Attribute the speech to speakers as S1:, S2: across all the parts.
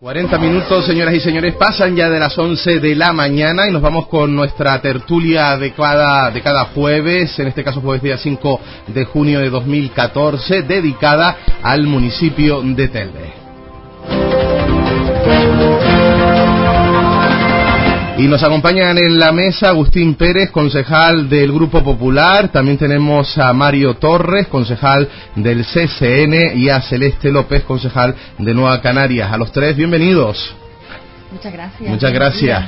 S1: 40 minutos, señoras y señores, pasan ya de las 11 de la mañana y nos vamos con nuestra tertulia de cada, de cada jueves, en este caso jueves día 5 de junio de 2014, dedicada al municipio de Telde. Y nos acompañan en la mesa Agustín Pérez, concejal del Grupo Popular. También tenemos a Mario Torres, concejal del CCN, y a Celeste López, concejal de Nueva Canarias. A los tres, bienvenidos.
S2: Muchas gracias.
S1: Muchas gracias.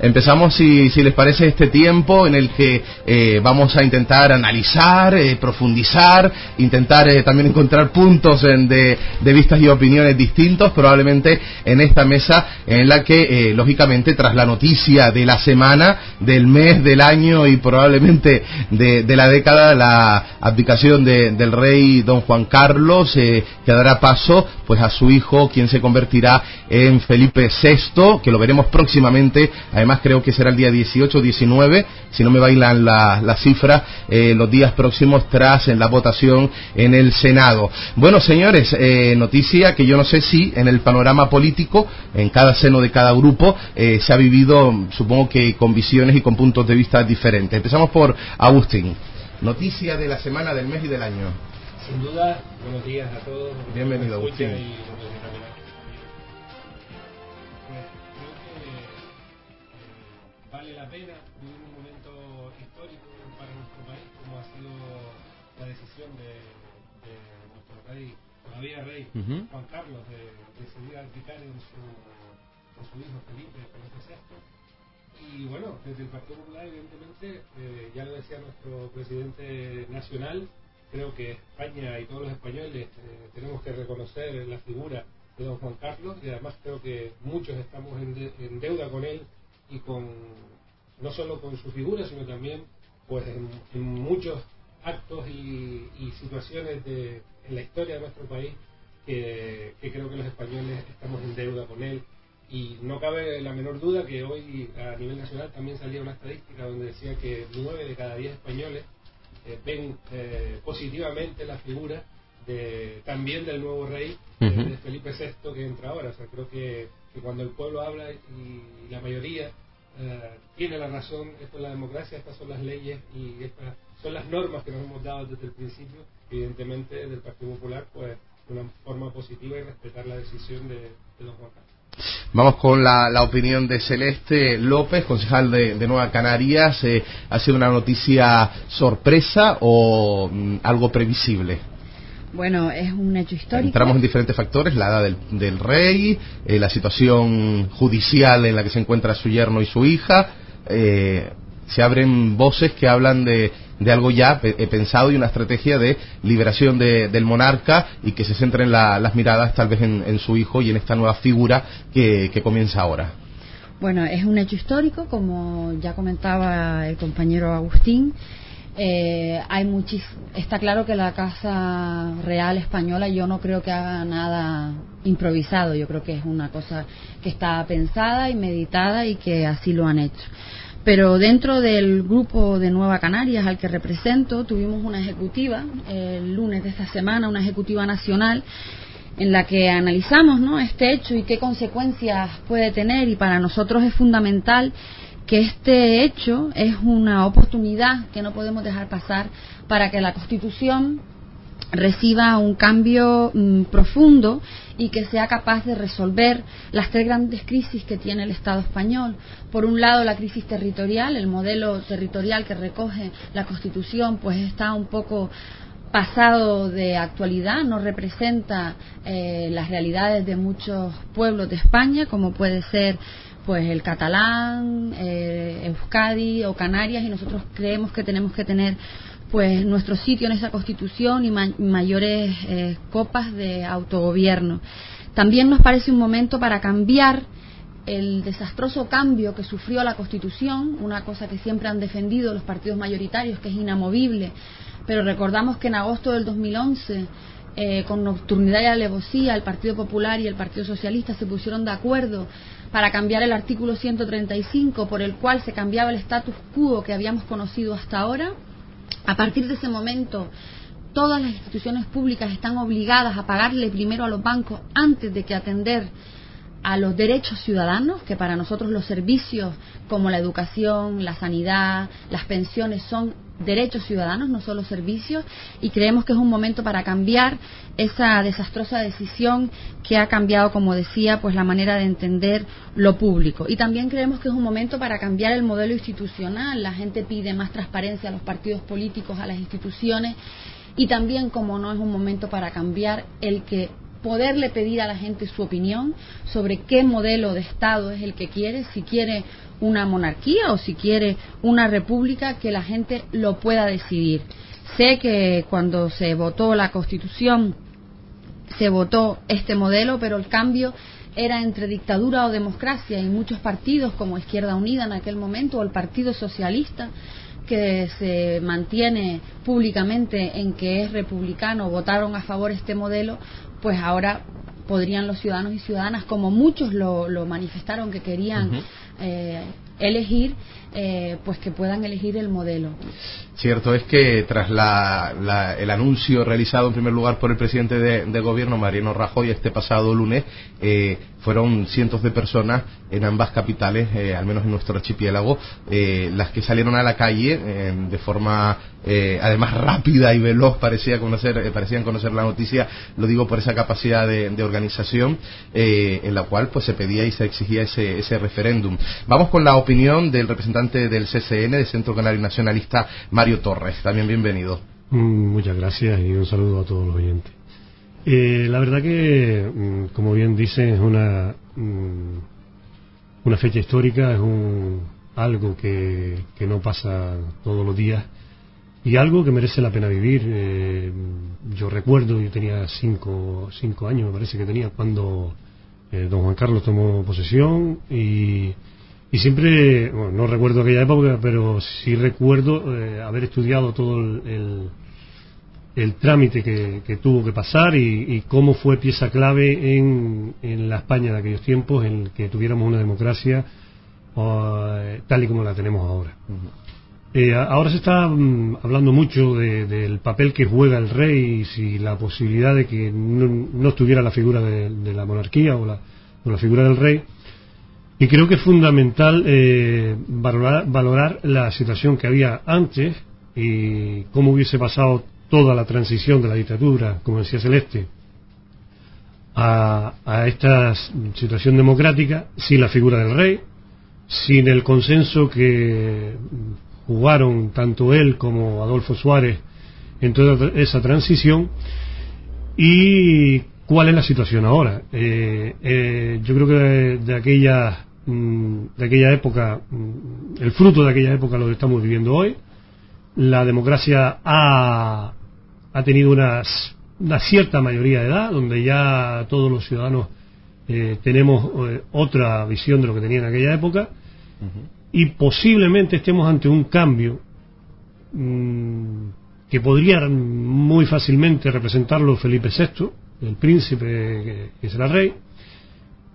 S1: Empezamos, si, si les parece, este tiempo en el que eh, vamos a intentar analizar, eh, profundizar, intentar eh, también encontrar puntos de, de, vistas y opiniones distintos, probablemente en esta mesa en la que, lógicamente, tras la noticia de la semana, del mes, del año y probablemente de, de la década, la abdicación de, del rey don Juan Carlos, que dará paso pues a su hijo, quien se convertirá en Felipe VI que lo veremos próximamente, además creo que será el día 18 o 19, si no me bailan las la cifras, eh, los días próximos tras en la votación en el Senado. Bueno, señores, eh, noticia que yo no sé si en el panorama político, en cada seno de cada grupo, eh, se ha vivido, supongo que con visiones y con puntos de vista diferentes. Empezamos por Agustín. Noticia de la semana, del mes y del año.
S3: Sin duda, buenos días a todos.
S1: Bienvenido, Agustín.
S3: Todavía rey Juan Carlos de, decidir abdicar en su, en su hijo Felipe Felipe VI. Y bueno, desde el Partido Popular, evidentemente, eh, ya lo decía nuestro presidente nacional, creo que España y todos los españoles eh, tenemos que reconocer la figura de don Juan Carlos y además creo que muchos estamos en, en deuda con él y con no solo con su figura, sino también pues en, en muchos actos y, y situaciones de, en la historia de nuestro país que, creo que los españoles estamos en deuda con él. Y no cabe la menor duda que hoy a nivel nacional también salía una estadística donde decía que nueve de cada diez españoles eh, ven eh, positivamente la figura de, también del nuevo rey, de Felipe VI, que entra ahora. O sea, creo que, cuando el pueblo habla y la mayoría eh, tiene la razón, esto es la democracia, estas son las leyes y estas son las normas que nos hemos dado desde el principio, evidentemente del Partido Popular, pues de una forma positiva y respetar la decisión de, don Juan Carlos.
S1: Vamos con la, opinión de Celeste López, concejal de, Nueva Canarias. Eh, ¿Ha sido una noticia sorpresa o mm, algo previsible?
S2: Bueno, es un hecho histórico.
S1: Entramos en diferentes factores, la edad del, rey, eh, la situación judicial en la que se encuentra su yerno y su hija. Eh, se abren voces que hablan de, de algo ya he pensado y una estrategia de liberación del monarca y que se centren las miradas tal vez en, su hijo y en esta nueva figura que, comienza ahora.
S2: Bueno, es un hecho histórico, como ya comentaba el compañero Agustín. Eh, hay está claro que la Casa Real Española yo no creo que haga nada improvisado, yo creo que es una cosa que está pensada y meditada y que así lo han hecho. Pero dentro del grupo de Nueva Canarias al que represento, tuvimos una ejecutiva el lunes de esta semana, una ejecutiva nacional, en la que analizamos ¿no? este hecho y qué consecuencias puede tener. Y para nosotros es fundamental que este hecho es una oportunidad que no podemos dejar pasar para que la Constitución reciba un cambio mm, profundo y que sea capaz de resolver las tres grandes crisis que tiene el Estado español. Por un lado, la crisis territorial, el modelo territorial que recoge la Constitución, pues está un poco pasado de actualidad, no representa eh, las realidades de muchos pueblos de España, como puede ser pues el catalán, eh, Euskadi o Canarias, y nosotros creemos que tenemos que tener pues nuestro sitio en esa constitución y mayores eh, copas de autogobierno. También nos parece un momento para cambiar el desastroso cambio que sufrió la Constitución, una cosa que siempre han defendido los partidos mayoritarios, que es inamovible, pero recordamos que en agosto del 2011, eh, con nocturnidad y alevosía, el Partido Popular y el Partido Socialista se pusieron de acuerdo para cambiar el artículo 135, por el cual se cambiaba el status quo que habíamos conocido hasta ahora a partir de ese momento, todas las instituciones públicas están obligadas a pagarle primero a los bancos antes de que atender a los derechos ciudadanos, que para nosotros los servicios como la educación, la sanidad, las pensiones son derechos ciudadanos, no solo servicios, y creemos que es un momento para cambiar esa desastrosa decisión que ha cambiado, como decía, pues la manera de entender lo público. Y también creemos que es un momento para cambiar el modelo institucional. La gente pide más transparencia a los partidos políticos, a las instituciones, y también, como no, es un momento para cambiar el que poderle pedir a la gente su opinión sobre qué modelo de Estado es el que quiere, si quiere una monarquía o si quiere una república, que la gente lo pueda decidir. Sé que cuando se votó la Constitución se votó este modelo, pero el cambio era entre dictadura o democracia y muchos partidos como Izquierda Unida en aquel momento o el Partido Socialista que se mantiene públicamente en que es republicano votaron a favor este modelo, pues ahora podrían los ciudadanos y ciudadanas, como muchos lo, lo manifestaron que querían eh, elegir, eh, pues que puedan elegir el modelo.
S1: Cierto es que tras la, el anuncio realizado en primer lugar por el presidente de, gobierno, Mariano Rajoy, este pasado lunes, eh, fueron cientos de personas en ambas capitales, eh, al menos en nuestro archipiélago, eh, las que salieron a la calle de forma además rápida y veloz, parecía conocer, parecían conocer la noticia, lo digo por esa capacidad de, de organización en la cual pues se pedía y se exigía ese, ese referéndum. Vamos con la opinión del representante del CCN, del Centro Canario Nacionalista, Torres. También bienvenido.
S4: Mm, muchas gracias y un saludo a todos los oyentes. Eh, la verdad que, mm, como bien dice, es una, mm, una fecha histórica, es algo que, que no pasa todos los días y algo que merece la pena vivir. Eh, yo recuerdo, yo tenía cinco, cinco años, me parece que tenía, cuando eh, don Juan Carlos tomó posesión y y siempre, bueno, no recuerdo aquella época, pero sí recuerdo eh, haber estudiado todo el, el, trámite que, tuvo que pasar y, cómo fue pieza clave en, en, la España de aquellos tiempos en que tuviéramos una democracia eh, tal y como la tenemos ahora. Eh, ahora se está mm, hablando mucho del papel que juega el rey y si la posibilidad de que no, estuviera la figura de, la monarquía o la, o la figura del rey y creo que es fundamental eh, valorar, la situación que había antes y cómo hubiese pasado toda la transición de la dictadura, como decía Celeste, a, esta situación democrática sin la figura del rey, sin el consenso que jugaron tanto él como Adolfo Suárez en toda esa transición y cuál es la situación ahora. Eh, eh, yo creo que de, de aquella Mm, de aquella época, mm, el fruto de aquella época lo estamos viviendo hoy. La democracia ha, ha tenido una, una cierta mayoría de edad, donde ya todos los ciudadanos eh, tenemos eh, otra visión de lo que tenía en aquella época, y posiblemente estemos ante un cambio mm, que podría muy fácilmente representarlo Felipe VI, el príncipe que será rey,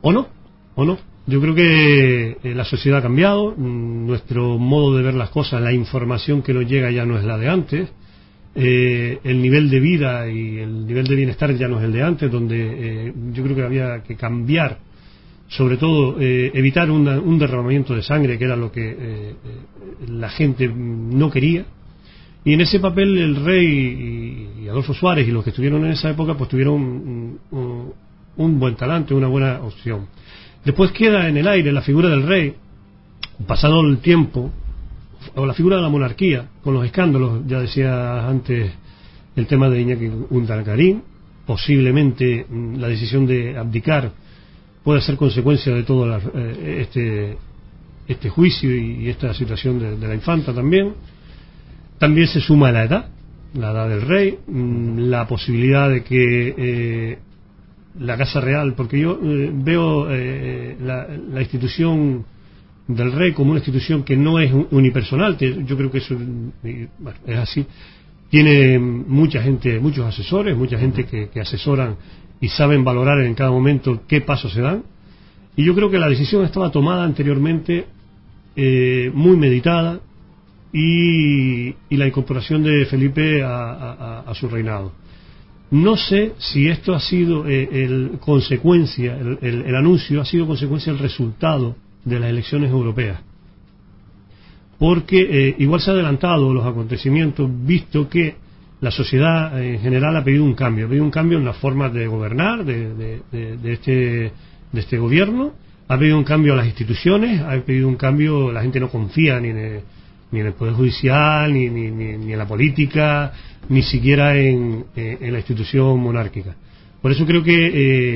S4: o no, o no yo creo que eh, la sociedad ha cambiado, mm, nuestro modo de ver las cosas, la información que nos llega ya no es la de antes, eh, el nivel de vida y el nivel de bienestar ya no es el de antes, donde eh, yo creo que había que cambiar, sobre todo evitar un derramamiento de sangre, que era lo que la gente no quería. Y en ese papel el rey y, Adolfo Suárez y los que estuvieron en esa época pues tuvieron un buen talante, una buena opción. Después queda en el aire la figura del rey, pasado el tiempo, o la figura de la monarquía, con los escándalos, ya decía antes el tema de Iñaki Undalgarín, posiblemente mm, la decisión de abdicar puede ser consecuencia de todo eh, este, este juicio y, esta situación de, la infanta también. También se suma la edad, la edad del rey, mm, la posibilidad de que eh, la Casa Real, porque yo eh, veo eh, la, institución del rey como una institución que no es unipersonal, yo creo que eso es así. Tiene mucha gente, muchos asesores, mucha gente que, asesoran y saben valorar en cada momento qué pasos se dan. Y yo creo que la decisión estaba tomada anteriormente, eh, muy meditada, y, la incorporación de Felipe a su reinado. No sé si esto ha sido eh, el consecuencia, el, anuncio ha sido consecuencia del resultado de las elecciones europeas. Porque eh, igual se ha adelantado los acontecimientos, visto que la sociedad en general ha pedido un cambio, ha pedido un cambio en la forma de gobernar de, este, de este gobierno, ha pedido un cambio a las instituciones, ha pedido un cambio, la gente no confía ni en ni en el Poder Judicial, ni, ni, ni, en la política, ni siquiera en, en, la institución monárquica. Por eso creo que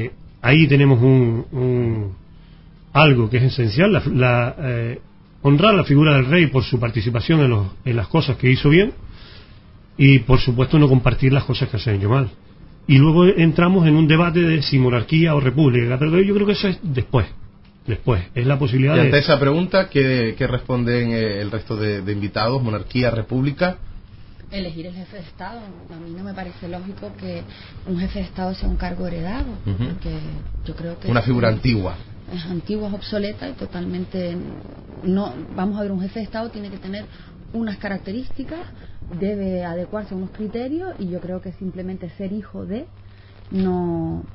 S4: eh, ahí tenemos un, un, algo que es esencial, la, la, eh, honrar la figura del rey por su participación en, los, en las cosas que hizo bien y por supuesto no compartir las cosas que se han hecho mal. Y luego entramos en un debate de si monarquía o república, pero yo creo que eso es después después. Es la posibilidad
S1: y ante esa pregunta, ¿qué, responden eh, el resto de, invitados? ¿Monarquía, república?
S2: Elegir el jefe de Estado. A mí no me parece lógico que un jefe de Estado sea un cargo heredado, porque yo creo que...
S1: Una figura antigua.
S2: Es antigua, es obsoleta y totalmente... no Vamos a ver, un jefe de Estado tiene que tener unas características, debe adecuarse a unos criterios y yo creo que simplemente ser hijo de no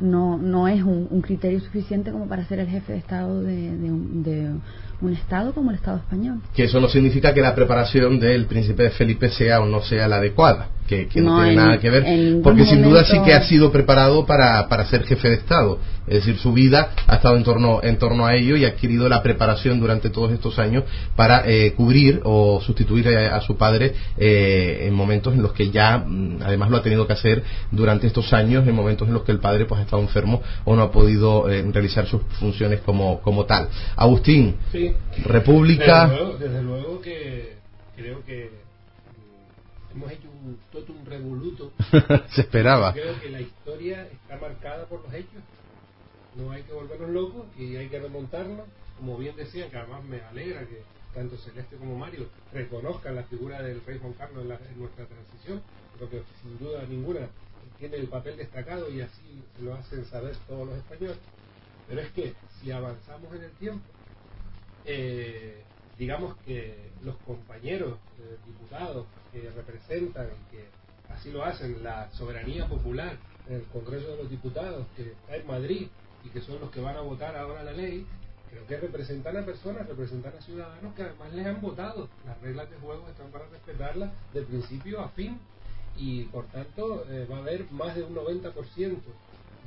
S2: no, no es un, criterio suficiente como para ser el jefe de Estado de, de, un, un Estado como el Estado español.
S1: Que eso no significa que la preparación del príncipe Felipe sea o no sea la adecuada que, no, tiene nada que ver, porque sin duda sí que ha sido preparado para, para ser jefe de Estado. Es decir, su vida ha estado en torno, en torno a ello y ha adquirido la preparación durante todos estos años para eh, cubrir o sustituir a, su padre eh, en momentos en los que ya, mm, además lo ha tenido que hacer durante estos años, en momentos en los que el padre pues ha estado enfermo o no ha podido eh, realizar sus funciones como, como tal. Agustín, República.
S3: desde luego que creo que hemos hecho un totum revoluto.
S1: Se esperaba.
S3: Creo que la historia está marcada por los hechos. No hay que volvernos locos y hay que remontarnos. Como bien decían, que además me alegra que tanto Celeste como Mario reconozcan la figura del rey Juan Carlos en, nuestra transición, porque sin duda ninguna tiene el papel destacado y así lo hacen saber todos los españoles. Pero es que si avanzamos en el tiempo, eh, digamos que los compañeros eh, diputados que representan y que así lo hacen la soberanía popular en el Congreso de los Diputados que está en Madrid y que son los que van a votar ahora la ley, creo que representan a personas, representan a ciudadanos que además les han votado. Las reglas de juego están para respetarlas de principio a fin y por tanto eh, va a haber más de un 90%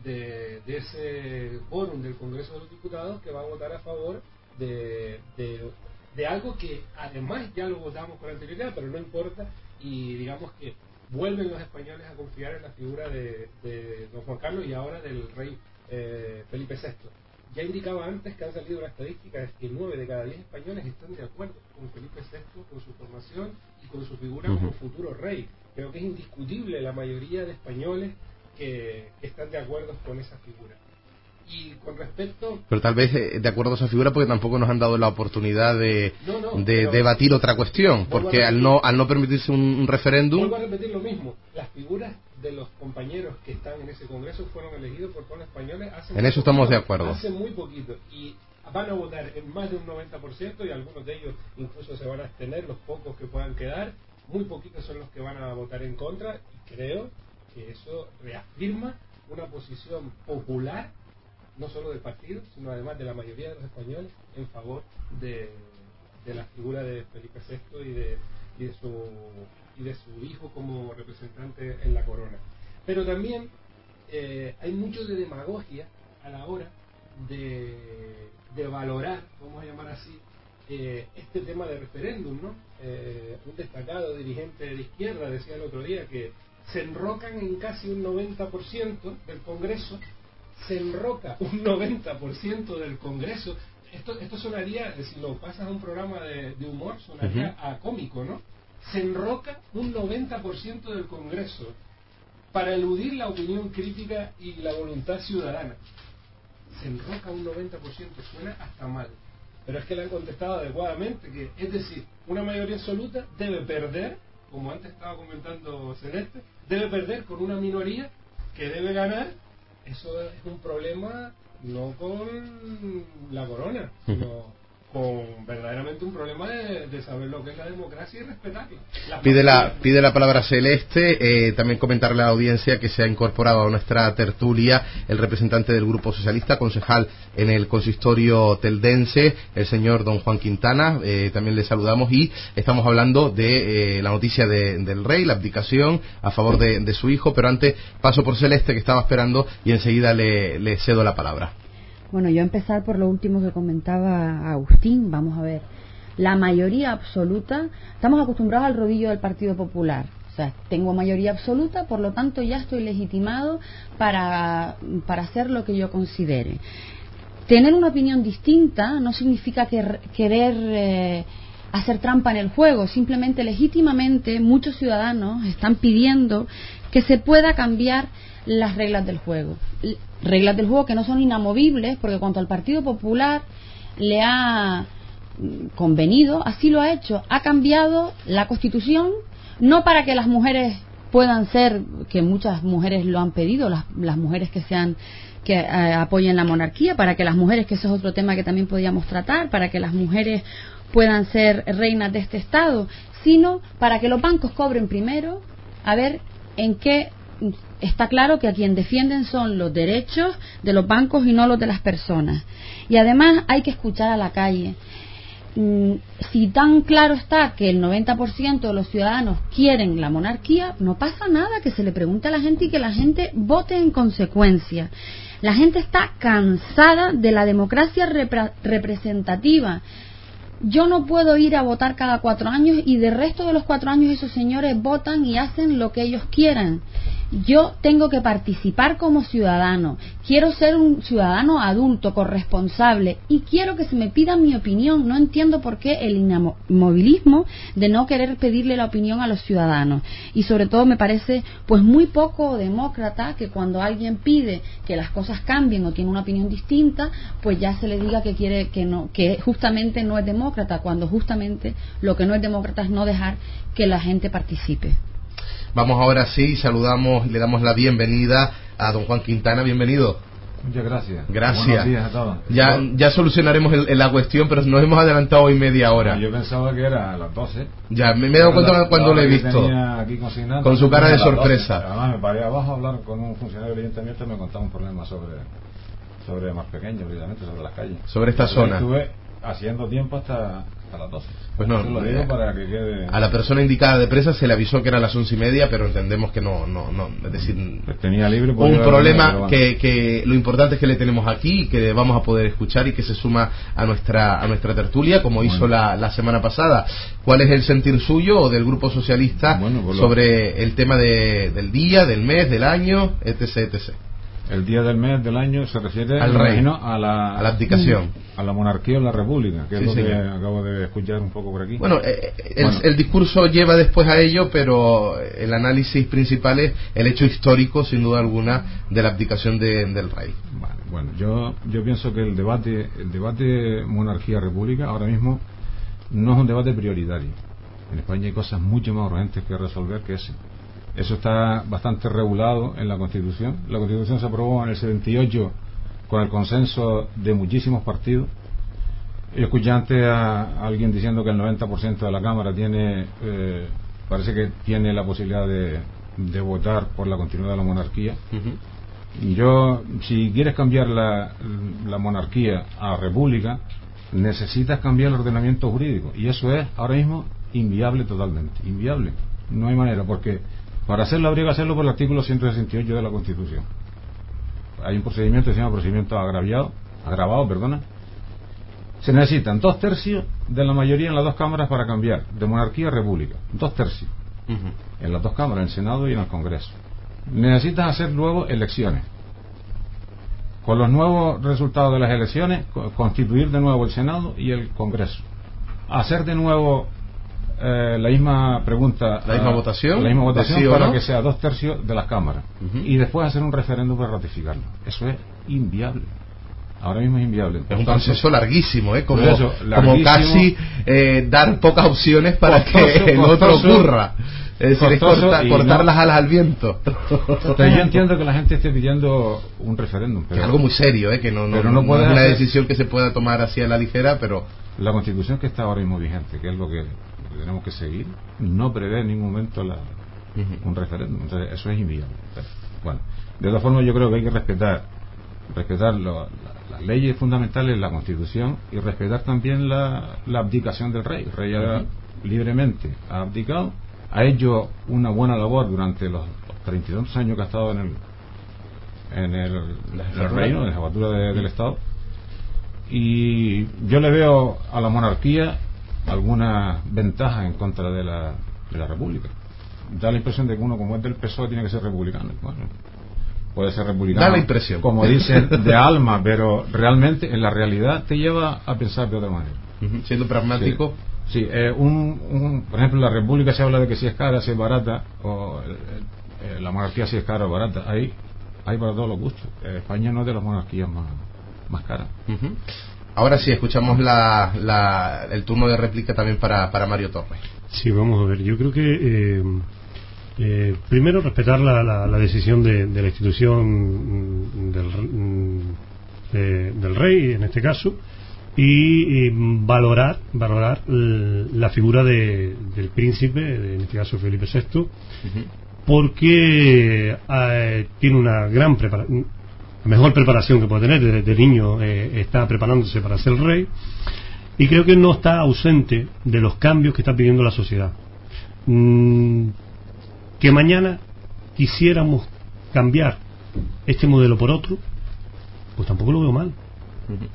S3: de, de ese quórum del Congreso de los Diputados que va a votar a favor de, de de algo que además ya lo votamos con anterioridad, pero no importa, y digamos que vuelven los españoles a confiar en la figura de, don Juan Carlos y ahora del rey eh, Felipe VI. Ya indicaba antes que han salido las estadísticas que nueve de cada diez españoles están de acuerdo con Felipe VI, con su formación y con su figura como futuro rey. Creo que es indiscutible la mayoría de españoles que están de acuerdo con esa figura. Y con respecto...
S1: Pero tal vez eh, de acuerdo a esa figura porque tampoco nos han dado la oportunidad de, de debatir otra cuestión, porque al no, al no permitirse un, referéndum...
S3: Vuelvo a repetir lo mismo, las figuras de los compañeros que están en ese Congreso fueron elegidos por todos los españoles hace...
S1: En eso estamos de acuerdo.
S3: Hace muy poquito. Y van a votar en más de un 90% y algunos de ellos incluso se van a abstener, los pocos que puedan quedar. Muy poquitos son los que van a votar en contra y creo que eso reafirma una posición popular no solo del partido, sino además de la mayoría de los españoles en favor de, la figura de Felipe VI y de, y de, su, y de su hijo como representante en la corona. Pero también eh, hay mucho de demagogia a la hora de, de valorar, vamos a llamar así, eh, este tema de referéndum, ¿no? Eh, un destacado dirigente de izquierda decía el otro día que se enrocan en casi un 90% del Congreso se enroca un 90% del Congreso. Esto, esto sonaría, si lo pasas a un programa de, humor, sonaría a cómico, ¿no? Se enroca un 90% del Congreso para eludir la opinión crítica y la voluntad ciudadana. Se enroca un 90%, suena hasta mal. Pero es que le han contestado adecuadamente, que es decir, una mayoría absoluta debe perder, como antes estaba comentando Celeste, debe perder con una minoría que debe ganar eso es un problema no con la corona, sino con verdaderamente un problema de, saber lo que es la democracia y respetarla.
S1: pide la, pide la palabra Celeste, eh, también comentarle a la audiencia que se ha incorporado a nuestra tertulia el representante del Grupo Socialista, concejal en el consistorio teldense, el señor don Juan Quintana, eh, también le saludamos y estamos hablando de eh, la noticia del rey, la abdicación a favor de, su hijo, pero antes paso por Celeste que estaba esperando y enseguida le cedo la palabra.
S2: Bueno, yo empezar por lo último que comentaba Agustín. Vamos a ver. La mayoría absoluta, estamos acostumbrados al rodillo del Partido Popular. O sea, tengo mayoría absoluta, por lo tanto ya estoy legitimado para, para hacer lo que yo considere. Tener una opinión distinta no significa que, querer eh, hacer trampa en el juego, simplemente legítimamente muchos ciudadanos están pidiendo que se pueda cambiar las reglas del juego. Reglas del juego que no son inamovibles, porque cuanto al Partido Popular le ha mm, convenido, así lo ha hecho, ha cambiado la Constitución, no para que las mujeres puedan ser, que muchas mujeres lo han pedido, las, las mujeres que sean que eh, apoyen la monarquía, para que las mujeres, que ese es otro tema que también podríamos tratar, para que las mujeres puedan ser reinas de este Estado, sino para que los bancos cobren primero, a ver en qué está claro que a quien defienden son los derechos de los bancos y no los de las personas. Y además hay que escuchar a la calle. Mm, si tan claro está que el 90% de los ciudadanos quieren la monarquía, no pasa nada que se le pregunte a la gente y que la gente vote en consecuencia. La gente está cansada de la democracia representativa yo no puedo ir a votar cada cuatro años y de resto de los cuatro años esos señores votan y hacen lo que ellos quieran. Yo tengo que participar como ciudadano, quiero ser un ciudadano adulto, corresponsable y quiero que se me pida mi opinión. No entiendo por qué el inmovilismo de no querer pedirle la opinión a los ciudadanos. Y sobre todo me parece pues muy poco demócrata que cuando alguien pide que las cosas cambien o tiene una opinión distinta, pues ya se le diga que quiere que no, que justamente no es demócrata cuando justamente lo que no es demócrata es no dejar que la gente participe.
S1: Vamos ahora sí, saludamos y le damos la bienvenida a don Juan Quintana. Bienvenido.
S5: Muchas gracias.
S1: Gracias. a todos. Ya, ya solucionaremos la cuestión, pero nos hemos adelantado hoy media hora.
S5: yo pensaba que era a las 12.
S1: Ya, me, he dado cuenta cuando lo he visto. con su cara de sorpresa.
S5: Además, me paré abajo a hablar con un funcionario del ayuntamiento y me contaba un problema sobre, sobre más pequeño, evidentemente, sobre las calles.
S1: Sobre esta zona
S5: haciendo tiempo hasta, hasta las 12.
S1: Pues no, lo digo para que quede... A la persona indicada de presa se le avisó que era a las once y media, pero entendemos que no, no, no, es decir...
S5: Pues tenía libre
S1: un problema que, que lo importante es que le tenemos aquí y que vamos a poder escuchar y que se suma a nuestra, a nuestra tertulia, como hizo la, la semana pasada. ¿Cuál es el sentir suyo o del Grupo Socialista pues sobre el tema de, del día, del mes, del año, etc., etc.?
S5: El día del mes del año se refiere
S1: al reino,
S5: a la,
S1: a la abdicación,
S5: a la monarquía o la república, que es lo que acabo de escuchar un poco por aquí.
S1: Bueno, eh, eh, el, discurso lleva después a ello, pero el análisis principal es el hecho histórico, sin duda alguna, de la abdicación del rey.
S5: bueno, yo, yo pienso que el debate, el debate monarquía-república ahora mismo no es un debate prioritario. En España hay cosas mucho más urgentes que resolver que ese. Eso está bastante regulado en la Constitución. La Constitución se aprobó en el 78 con el consenso de muchísimos partidos. Yo escuché antes a alguien diciendo que el 90% de la Cámara tiene, eh, parece que tiene la posibilidad de, votar por la continuidad de la monarquía. Y yo, si quieres cambiar la, la monarquía a república, necesitas cambiar el ordenamiento jurídico. Y eso es ahora mismo inviable totalmente. Inviable. No hay manera, porque para hacerlo habría que hacerlo por el artículo 168 de la Constitución. Hay un procedimiento que se llama procedimiento agraviado, agravado, perdona. Se necesitan dos tercios de la mayoría en las dos cámaras para cambiar de monarquía a república. Dos tercios. En las dos cámaras, en el Senado y en el Congreso. Necesitas hacer luego elecciones. Con los nuevos resultados de las elecciones, constituir de nuevo el Senado y el Congreso. Hacer de nuevo eh, la misma pregunta,
S1: la misma votación,
S5: la misma votación para que sea dos tercios de las cámaras y después hacer un referéndum para ratificarlo. Eso es inviable. Ahora mismo es inviable.
S1: es un proceso larguísimo, ¿eh? como, como casi eh, dar pocas opciones para que el otro ocurra. Es decir, es cortar las alas al viento.
S5: Pero yo entiendo que la gente esté pidiendo un referéndum.
S1: Pero, es algo muy serio, ¿eh? que no, no, no, es una decisión que se pueda tomar así a la ligera, pero
S5: la constitución que está ahora mismo vigente, que es lo que, tenemos que seguir, no prevé en ningún momento la, un referéndum. Entonces, eso es inviable. Bueno, de todas formas, yo creo que hay que respetar respetar las leyes fundamentales, la constitución y respetar también la, abdicación del rey. El rey ha, libremente ha abdicado, ha hecho una buena labor durante los, 32 años que ha estado en el, en el, reino, en la jefatura del Estado. Y yo le veo a la monarquía alguna ventaja en contra de la, de la República. Da la impresión de que uno, como es del PSOE, tiene que ser republicano. Bueno, puede ser republicano.
S1: Da la impresión.
S5: Como dicen, de alma, pero realmente, en la realidad, te lleva a pensar de otra manera.
S1: Siendo pragmático.
S5: Sí, eh, un, por ejemplo, en la República se habla de que si es cara, si es barata, o eh, eh, la monarquía si es cara o barata. Ahí hay para todos los gustos. España no es de las monarquías más, más caras.
S1: Ahora sí, escuchamos la, el turno de réplica también para, para Mario Torres.
S4: Sí, vamos a ver. Yo creo que eh, primero, respetar la, la, decisión de, la institución mm, del, mm, del, rey, en este caso, y, valorar valorar la figura de, del príncipe, en este caso Felipe VI, porque eh, tiene una gran preparación, mejor preparación que puede tener, desde niño eh, está preparándose para ser rey, y creo que no está ausente de los cambios que está pidiendo la sociedad. Mm, que mañana quisiéramos cambiar este modelo por otro, pues tampoco lo veo mal.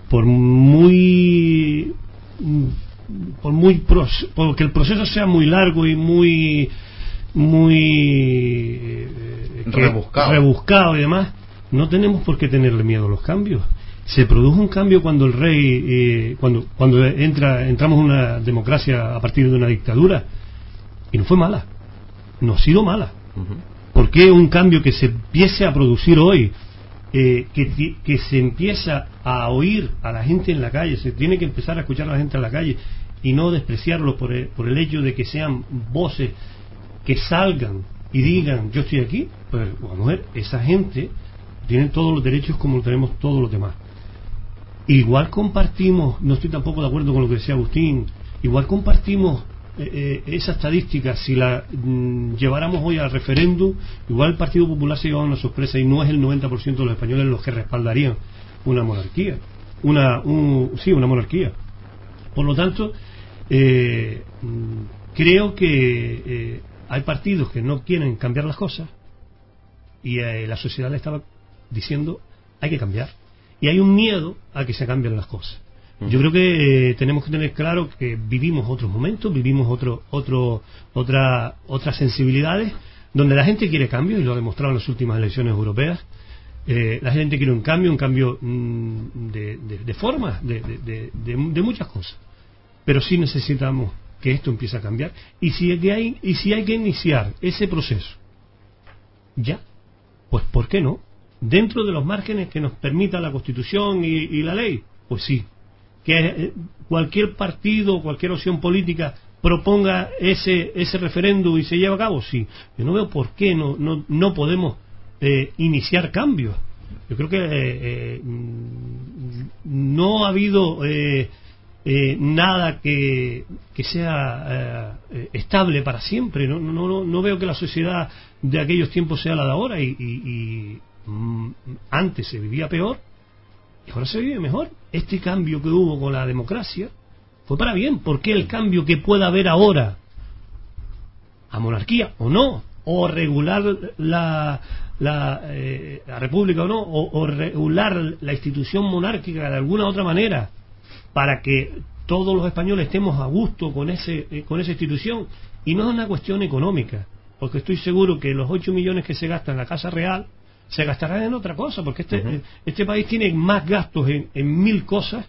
S4: Por muy por muy porque el proceso sea muy largo y muy muy
S1: eh, rebuscado.
S4: rebuscado y demás, no tenemos por qué tenerle miedo a los cambios. Se produjo un cambio cuando el rey, eh, cuando cuando entra entramos en una democracia a partir de una dictadura y no fue mala no ha sido mala. ¿Por qué un cambio que se empiece a producir hoy, eh, que, que, se empieza a oír a la gente en la calle, se tiene que empezar a escuchar a la gente en la calle y no despreciarlo por el, por el hecho de que sean voces que salgan y digan yo estoy aquí? Pues vamos a ver, esa gente tiene todos los derechos como lo tenemos todos los demás. Igual compartimos, no estoy tampoco de acuerdo con lo que decía Agustín, igual compartimos eh, eh, esa estadística, si la mm, lleváramos hoy al referéndum, igual el Partido Popular se lleva una sorpresa y no es el 90% de los españoles los que respaldarían una monarquía. Una, sí, una monarquía. Por lo tanto, eh, mm, creo que hay partidos que no quieren cambiar las cosas y la sociedad estaba diciendo hay que cambiar. Y hay un miedo a que se cambien las cosas. Yo creo que eh, tenemos que tener claro que vivimos otros momentos, vivimos otro, otro, otra, otras sensibilidades, donde la gente quiere cambio, y lo ha demostrado en las últimas elecciones europeas. Eh, la gente quiere un cambio, un cambio mm, de, de, forma, de, de, muchas cosas. Pero sí necesitamos que esto empiece a cambiar. Y si, hay, y si hay que iniciar ese proceso, ya, pues ¿por qué no? Dentro de los márgenes que nos permita la Constitución y la ley, pues sí, que eh, cualquier partido, cualquier opción política proponga ese, ese referéndum y se lleve a cabo? Sí. Yo no veo por qué no, no, no podemos eh, iniciar cambios. Yo creo que eh, mm, no ha habido nada que, que sea estable para siempre. No, no, no, veo que la sociedad de aquellos tiempos sea la de ahora y, y antes se vivía peor y ahora se vive mejor. Este cambio que hubo con la democracia fue para bien. ¿Por qué el cambio que pueda haber ahora a monarquía o no? O regular la, la, eh, república o no? O, regular la institución monárquica de alguna otra manera para que todos los españoles estemos a gusto con, ese, eh, con esa institución. Y no es una cuestión económica, porque estoy seguro que los 8 millones que se gastan en la Casa Real se gastarán en otra cosa, porque este, este país tiene más gastos en, mil cosas,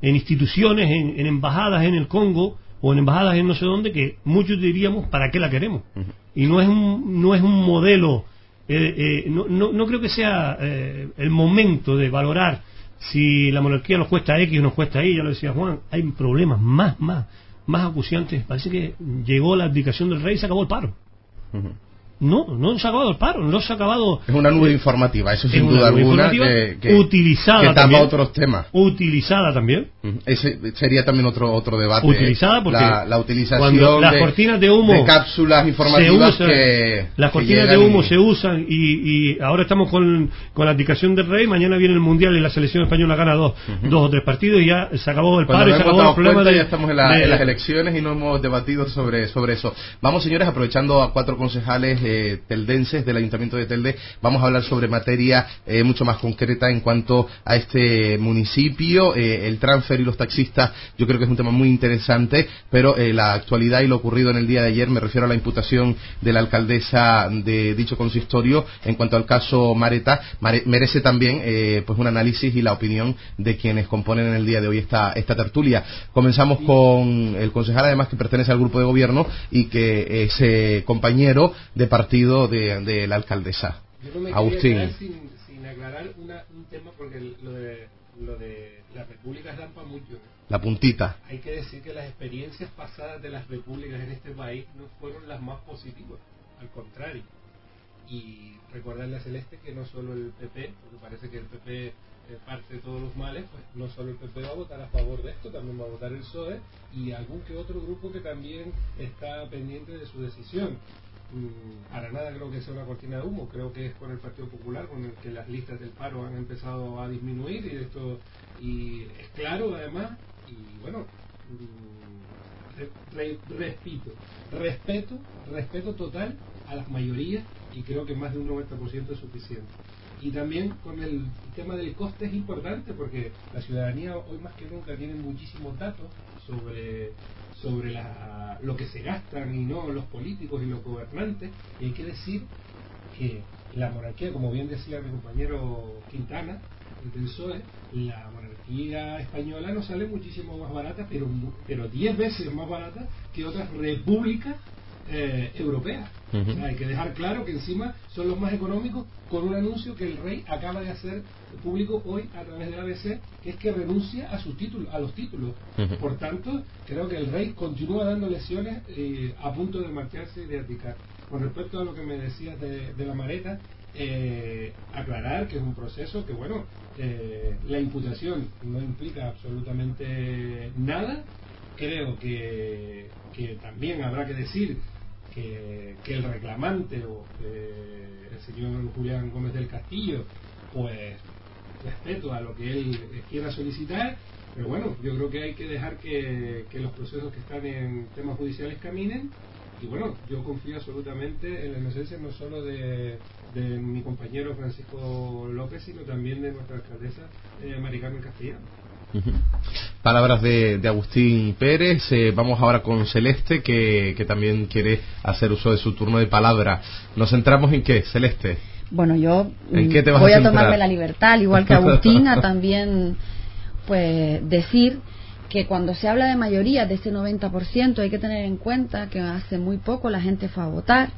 S4: en instituciones, en, embajadas en el Congo o en embajadas en no sé dónde, que muchos diríamos, ¿para qué la queremos? Y no es un, no es un modelo, eh, eh, no, no, creo que sea eh, el momento de valorar si la monarquía nos cuesta X o nos cuesta Y, ya lo decía Juan, hay problemas más, más, más acuciantes. Parece que llegó la abdicación del rey y se acabó el paro. No, no se ha acabado el paro, no se ha acabado.
S1: Es una nube informativa, eso sin duda alguna.
S4: Que, utilizada
S1: que tapa otros temas.
S4: Utilizada también.
S1: Ese sería también otro otro debate.
S4: Utilizada porque.
S1: La, utilización
S4: las cortinas de humo.
S1: De cápsulas informativas que.
S4: Las cortinas de humo se usan y, y, ahora estamos con, con la abdicación del rey. Mañana viene el mundial y la selección española gana dos, dos o tres partidos y ya se acabó el paro y se acabó el problema
S1: de. Ya estamos en, las elecciones y no hemos debatido sobre, sobre eso. Vamos, señores, aprovechando a cuatro concejales eh, teldenses del Ayuntamiento de Telde, vamos a hablar sobre materia eh, mucho más concreta en cuanto a este municipio, eh, el transfer y los taxistas, yo creo que es un tema muy interesante, pero eh, la actualidad y lo ocurrido en el día de ayer, me refiero a la imputación de la alcaldesa de dicho consistorio en cuanto al caso Mareta, merece también pues un análisis y la opinión de quienes componen en el día de hoy esta, esta tertulia. Comenzamos con el concejal, además que pertenece al grupo de gobierno y que es compañero de partido de, la alcaldesa.
S3: Yo no me Agustín. Sin, sin, aclarar un tema porque lo de, lo de las repúblicas para mucho.
S1: La puntita.
S3: Hay que decir que las experiencias pasadas de las repúblicas en este país no fueron las más positivas, al contrario. Y recordarle a Celeste que no solo el PP, porque parece que el PP parte de todos los males, pues no solo el PP va a votar a favor de esto, también va a votar el PSOE y algún que otro grupo que también está pendiente de su decisión. Mm, para nada creo que sea una cortina de humo, creo que es con el Partido Popular con el que las listas del paro han empezado a disminuir y esto y es claro además y bueno mm, respeto, respeto, respeto total a las mayorías y creo que más de un 90% es suficiente. Y también con el tema del coste es importante porque la ciudadanía hoy más que nunca tiene muchísimos datos sobre, sobre la, lo que se gastan y no los políticos y los gobernantes. Y hay que decir que la monarquía, como bien decía mi compañero Quintana, el PSOE, la monarquía española nos sale muchísimo más barata, pero pero 10 veces más barata que otras repúblicas eh, europea. hay que dejar claro que encima son los más económicos con un anuncio que el rey acaba de hacer público hoy a través de la ABC, que es que renuncia a sus títulos, a los títulos. Por tanto, creo que el rey continúa dando lesiones eh, a punto de marcharse y de abdicar. Con respecto a lo que me decías de, la mareta, eh, aclarar que es un proceso que, bueno, la imputación no implica absolutamente nada. Creo que, que también habrá que decir que, el reclamante o el señor Julián Gómez del Castillo, pues respeto a lo que él quiera solicitar, pero bueno, yo creo que hay que dejar que, los procesos que están en temas judiciales caminen. Y bueno, yo confío absolutamente en la inocencia no solo de, mi compañero Francisco López, sino también de nuestra alcaldesa eh, Mari
S1: Palabras de, Agustín Pérez. Eh, vamos ahora con Celeste, que, también quiere hacer uso de su turno de palabra. ¿Nos centramos en qué, Celeste?
S2: Bueno, yo mm, voy a, tomarme la libertad, igual que Agustín, a también pues decir que cuando se habla de mayoría, de ese 90%, hay que tener en cuenta que hace muy poco la gente fue a votar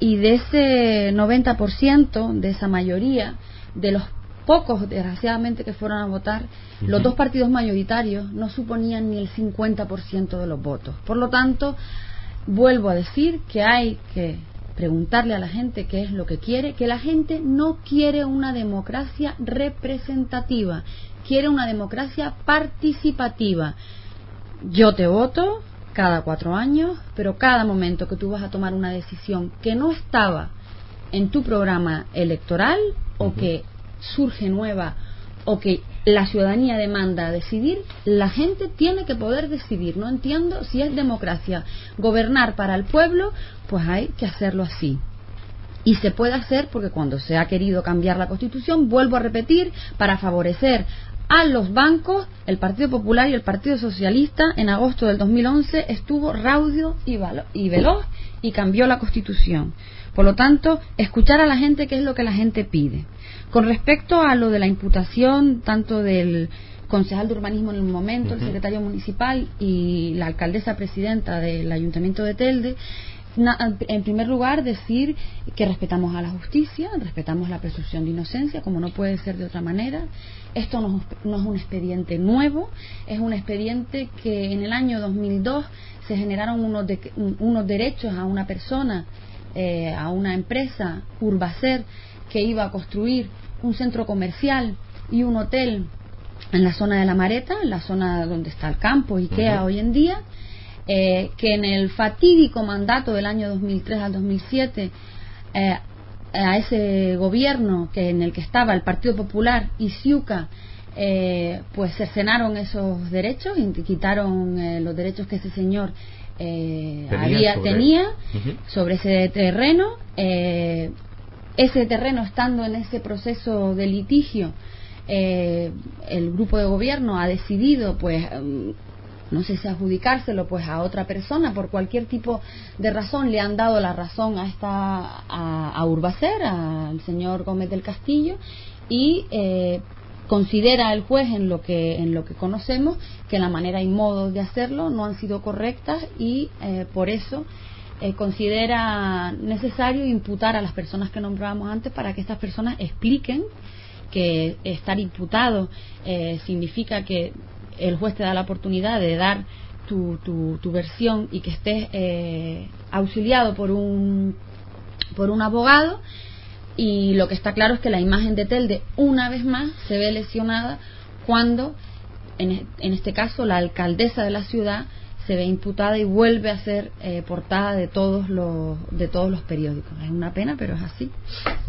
S2: y de ese 90%, de esa mayoría, de los pocos, desgraciadamente, que fueron a votar, los dos partidos mayoritarios no suponían ni el 50% de los votos. Por lo tanto, vuelvo a decir que hay que preguntarle a la gente qué es lo que quiere, que la gente no quiere una democracia representativa, quiere una democracia participativa. Yo te voto cada cuatro años, pero cada momento que tú vas a tomar una decisión que no estaba en tu programa electoral o que surge nueva o que la ciudadanía demanda decidir, la gente tiene que poder decidir. No entiendo si es democracia gobernar para el pueblo, pues hay que hacerlo así. Y se puede hacer porque cuando se ha querido cambiar la Constitución, vuelvo a repetir, para favorecer a los bancos, el Partido Popular y el Partido Socialista en agosto del 2011 estuvo raudio y, y veloz y cambió la Constitución. Por lo tanto, escuchar a la gente qué es lo que la gente pide. Con respecto a lo de la imputación, tanto del concejal de urbanismo en el momento, el secretario municipal y la alcaldesa presidenta del ayuntamiento de Telde, en primer lugar, decir que respetamos a la justicia, respetamos la presunción de inocencia, como no puede ser de otra manera. Esto no, es un expediente nuevo, es un expediente que en el año 2002 se generaron unos, unos derechos a una persona eh, a una empresa, Urbacer, que iba a construir un centro comercial y un hotel en la zona de la Mareta, en la zona donde está el campo IKEA hoy en día, eh, que en el fatídico mandato del año 2003 al 2007 eh, a ese gobierno que en el que estaba el Partido Popular y Ciuca eh, pues cercenaron esos derechos y quitaron eh, los derechos que ese señor eh,
S1: Tenía
S2: había
S1: sobre-
S2: tenía sobre ese terreno eh, ese terreno estando en ese proceso de litigio eh, el grupo de gobierno ha decidido pues mm, no sé si adjudicárselo pues a otra persona por cualquier tipo de razón le han dado la razón a esta a, a Urbacer al señor Gómez del Castillo y eh, considera el juez en lo que en lo que conocemos que la manera y modo de hacerlo no han sido correctas y eh, por eso eh, considera necesario imputar a las personas que nombrábamos antes para que estas personas expliquen que estar imputado eh, significa que el juez te da la oportunidad de dar tu, tu, tu versión y que estés eh, auxiliado por un por un abogado y lo que está claro es que la imagen de Telde una vez más se ve lesionada cuando en, en este caso la alcaldesa de la ciudad se ve imputada y vuelve a ser eh, portada de todos los de todos los periódicos es una pena pero es así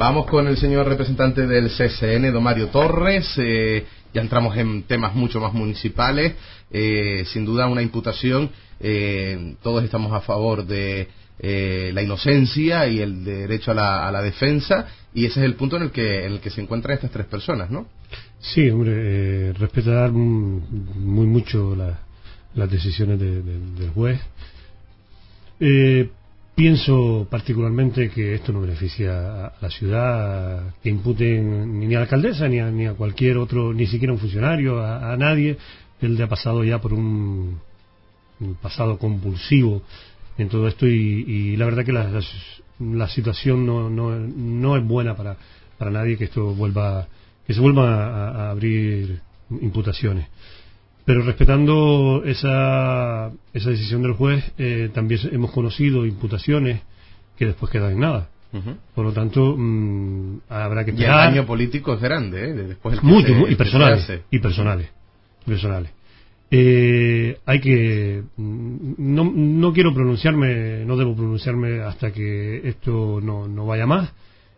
S1: Vamos con el señor representante del CSN, don Mario Torres. Eh, ya entramos en temas mucho más municipales. Eh, sin duda una imputación. Eh, todos estamos a favor de eh, la inocencia y el derecho a la, a la defensa. Y ese es el punto en el que, en el que se encuentran estas tres personas, ¿no?
S4: Sí, hombre, eh, respetar muy mucho la- las decisiones de- de- del juez. Eh, pienso particularmente que esto no beneficia a la ciudad, que imputen ni a la alcaldesa ni a, ni a cualquier otro, ni siquiera un funcionario, a, a nadie. Él ha pasado ya por un pasado compulsivo en todo esto y, y la verdad que la, la- la situación no, no, no es buena para, para nadie que esto vuelva que se vuelvan a, a abrir imputaciones. Pero respetando esa, esa decisión del juez eh, también hemos conocido imputaciones que después quedan en nada. Por lo tanto mm, habrá que
S1: Y el
S4: esperar.
S1: daño político es grande, ¿eh? Después el que
S4: mucho
S1: se-
S4: mu-
S1: el
S4: y
S1: que se
S4: personales
S1: hace.
S4: y personales y personales Eh, hay que mm, no, no quiero pronunciarme no debo pronunciarme hasta que esto no, no vaya más.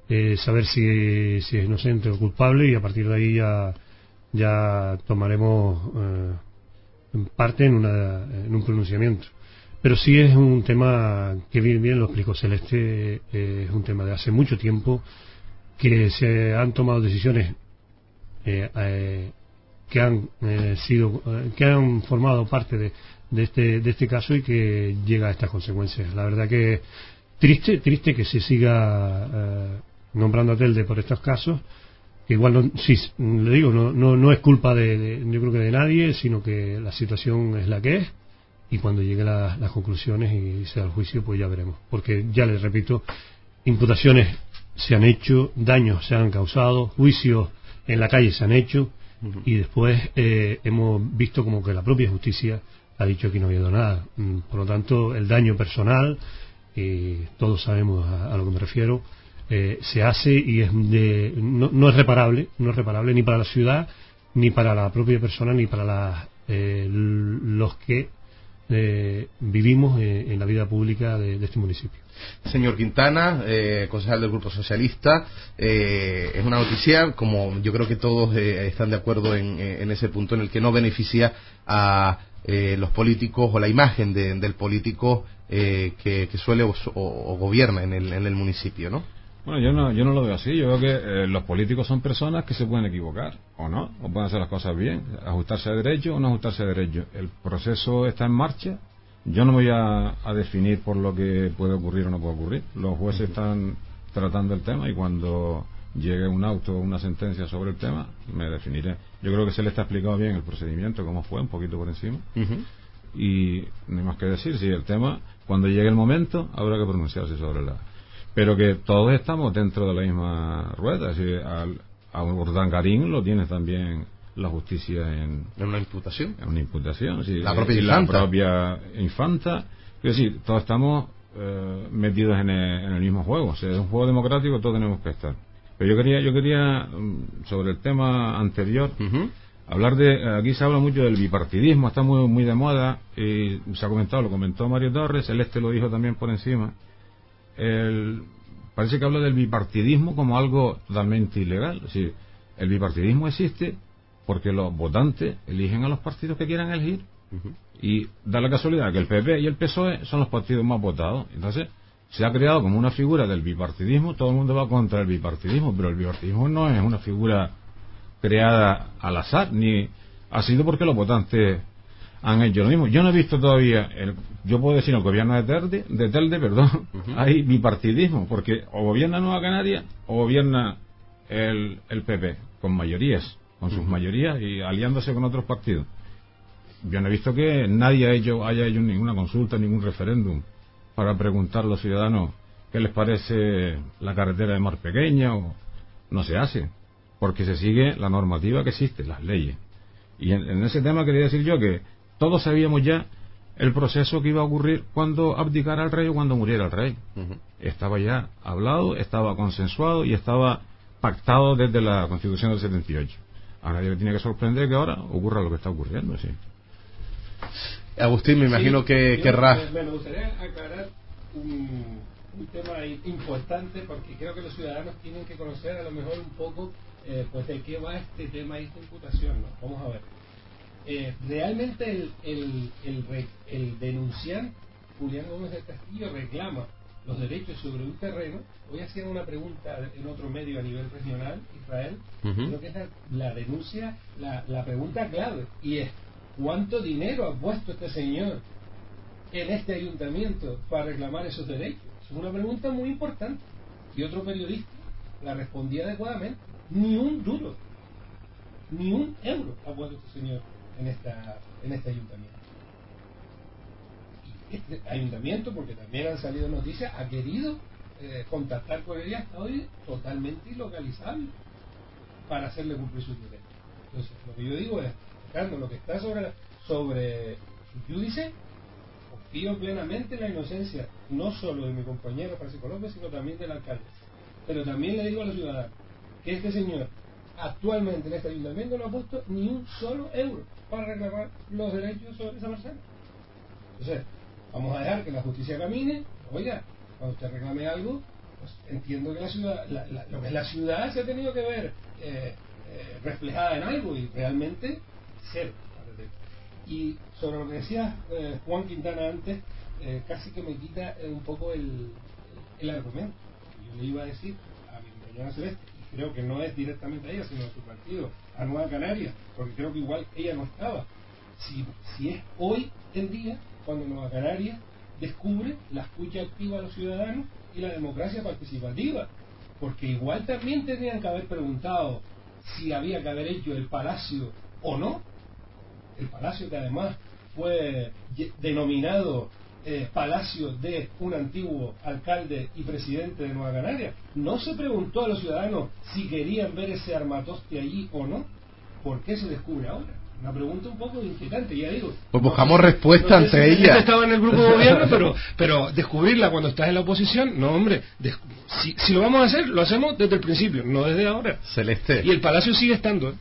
S4: Eh, saber si, si es inocente o culpable y a partir de ahí ya ya tomaremos eh, parte en, una, en un pronunciamiento. Pero sí es un tema que bien, bien lo explicó Celeste eh, es un tema de hace mucho tiempo que se han tomado decisiones eh, eh, que han eh, sido eh, que han formado parte de, de este de este caso y que llega a estas consecuencias. La verdad que triste triste que se siga eh, nombrando a Telde por estos casos que igual no sí le digo no no, no es culpa de, de- yo creo que de nadie sino que la situación es la que es y cuando lleguen la- las conclusiones y sea el juicio pues ya veremos. Porque ya les repito imputaciones se han hecho daños se han causado juicios en la calle se han hecho y después eh, hemos visto como que la propia justicia ha dicho que no ha habido nada. Mm, por lo tanto el daño personal y todos sabemos a, lo que me refiero eh, se hace y es de, no, no es reparable no es reparable ni para la ciudad ni para la propia persona ni para eh, los que eh, vivimos eh, en la vida pública de, este municipio
S1: Señor Quintana, eh, concejal del Grupo Socialista, eh, es una noticia, como yo creo que todos están de acuerdo en, en ese punto, en el que no beneficia a los políticos o la imagen de- del político que, que suele o- o gobierna en el, en el municipio, ¿no?
S5: Bueno, yo no, yo no lo veo así. Yo veo que eh, los políticos son personas que se pueden equivocar, o no, o pueden hacer las cosas bien, ajustarse a derecho o no ajustarse a derecho. El proceso está en marcha. Yo no me voy a, a definir por lo que puede ocurrir o no puede ocurrir. Los jueces están tratando el tema y cuando llegue un auto o una sentencia sobre el tema, me definiré. Yo creo que se le está explicado bien el procedimiento, cómo fue, un poquito por encima. y no hay más que decir si el tema cuando llegue el momento habrá que pronunciarse sobre la pero que todos estamos dentro de la misma rueda decir, al, a Urdangarín lo tiene también la justicia en,
S1: En una imputación.
S5: en una imputación sí,
S1: La propia infanta.
S5: la propia infanta es decir todos estamos eh, metidos en el, mismo juego. O sea, es un juego democrático, todos tenemos que estar. Pero yo quería, yo quería mm, sobre el tema anterior, hablar de. Aquí se habla mucho del bipartidismo, está muy, muy de moda, y se ha comentado, lo comentó Mario Torres, el este lo dijo también por encima. El, parece que habla del bipartidismo como algo totalmente ilegal. Es decir, el bipartidismo existe porque los votantes eligen a los partidos que quieran elegir. Y da la casualidad que el PP y el PSOE son los partidos más votados. Entonces, se ha creado como una figura del bipartidismo. Todo el mundo va contra el bipartidismo, pero el bipartidismo no es una figura creada al azar, ni ha sido porque los votantes han hecho lo mismo. Yo no he visto todavía, el, yo puedo decir, el gobierno de Telde, de Telde perdón, hay bipartidismo, porque o gobierna Nueva Canaria o gobierna el, el PP, con mayorías, con sus mayorías y aliándose con otros partidos. Yo no he visto que nadie haya hecho, haya hecho ninguna consulta, ningún referéndum para preguntar a los ciudadanos qué les parece la carretera de Mar Pequeña o no se hace, porque se sigue la normativa que existe, las leyes. Y en, ese tema quería decir yo que todos sabíamos ya el proceso que iba a ocurrir cuando abdicara el rey o cuando muriera el rey. Estaba ya hablado, estaba consensuado y estaba pactado desde la Constitución del 78. A nadie le tiene que sorprender que ahora ocurra lo que está ocurriendo, sí.
S1: Agustín, me imagino que querrá.
S3: Me, gustaría aclarar un, tema importante porque creo que los ciudadanos tienen que conocer a lo mejor un poco eh, pues de qué va este tema esta imputación. ¿no? Vamos a ver. Eh, realmente el, el, el, el denunciante Julián Gómez del Castillo reclama los derechos sobre un terreno. Hoy hacían una pregunta en otro medio a nivel regional, Israel, creo que es la, denuncia, la, la, pregunta clave, y es, ¿cuánto dinero ha puesto este señor en este ayuntamiento para reclamar esos derechos? Es una pregunta muy importante. Y otro periodista la respondía adecuadamente, ni un duro, ni un euro ha puesto este señor en, esta, en este ayuntamiento este ayuntamiento, porque también han salido noticias, ha querido eh, contactar con ella hasta hoy totalmente ilocalizable para hacerle cumplir sus derechos. Entonces, lo que yo digo es, Ricardo, lo que está sobre, sobre su judice, confío plenamente en la inocencia, no solo de mi compañero Francisco López, sino también del alcalde. Pero también le digo a los ciudadanos que este señor actualmente en este ayuntamiento no ha puesto ni un solo euro para reclamar los derechos sobre esa persona. Entonces, Vamos a dejar que la justicia camine. Oiga, cuando usted reclame algo, pues entiendo que la ciudad, lo que la ciudad se ha tenido que ver eh, eh, reflejada en algo y realmente cero. Y sobre lo que decía eh, Juan Quintana antes, casi que me quita un poco el, el, argumento. Yo le iba a decir a mi compañera Celeste, creo que no es directamente a ella, sino a su partido, a Nueva Canaria, porque creo que igual ella no estaba. Si, si es hoy en día, cuando Nueva Canaria descubre la escucha activa a los ciudadanos y la democracia participativa. Porque igual también tendrían que haber preguntado si había que haber hecho el palacio o no. El palacio que además fue denominado eh, palacio de un antiguo alcalde y presidente de Nueva Canaria. No se preguntó a los ciudadanos si querían ver ese armatoste allí o no. ¿Por qué se descubre ahora? Una pregunta un poco inquietante, ya digo.
S1: Pues buscamos respuesta entre ella.
S3: estaba en el grupo de gobierno, pero, pero descubrirla cuando estás en la oposición, no, hombre. Si, si, lo vamos a hacer, lo hacemos desde el principio, no desde ahora.
S1: Celeste.
S3: Y el Palacio sigue estando. ¿eh?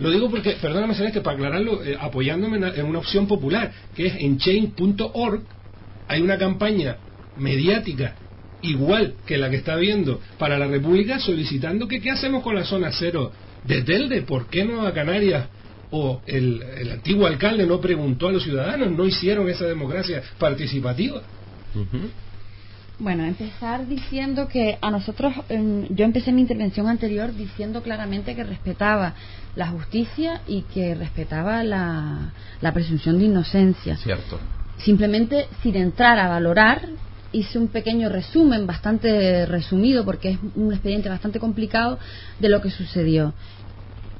S3: Lo digo porque, perdóname Celeste, para aclararlo, eh, apoyándome en, una opción popular, que es en chain.org, hay una campaña mediática igual que la que está viendo para la República solicitando que qué hacemos con la zona cero de Telde, ¿por qué no a Canarias? O el, antiguo alcalde no preguntó a los ciudadanos, no hicieron esa democracia participativa.
S2: Bueno, empezar diciendo que a nosotros, yo empecé mi intervención anterior diciendo claramente que respetaba la justicia y que respetaba la, la presunción de inocencia.
S1: Cierto.
S2: Simplemente sin entrar a valorar hice un pequeño resumen, bastante resumido, porque es un expediente bastante complicado de lo que sucedió.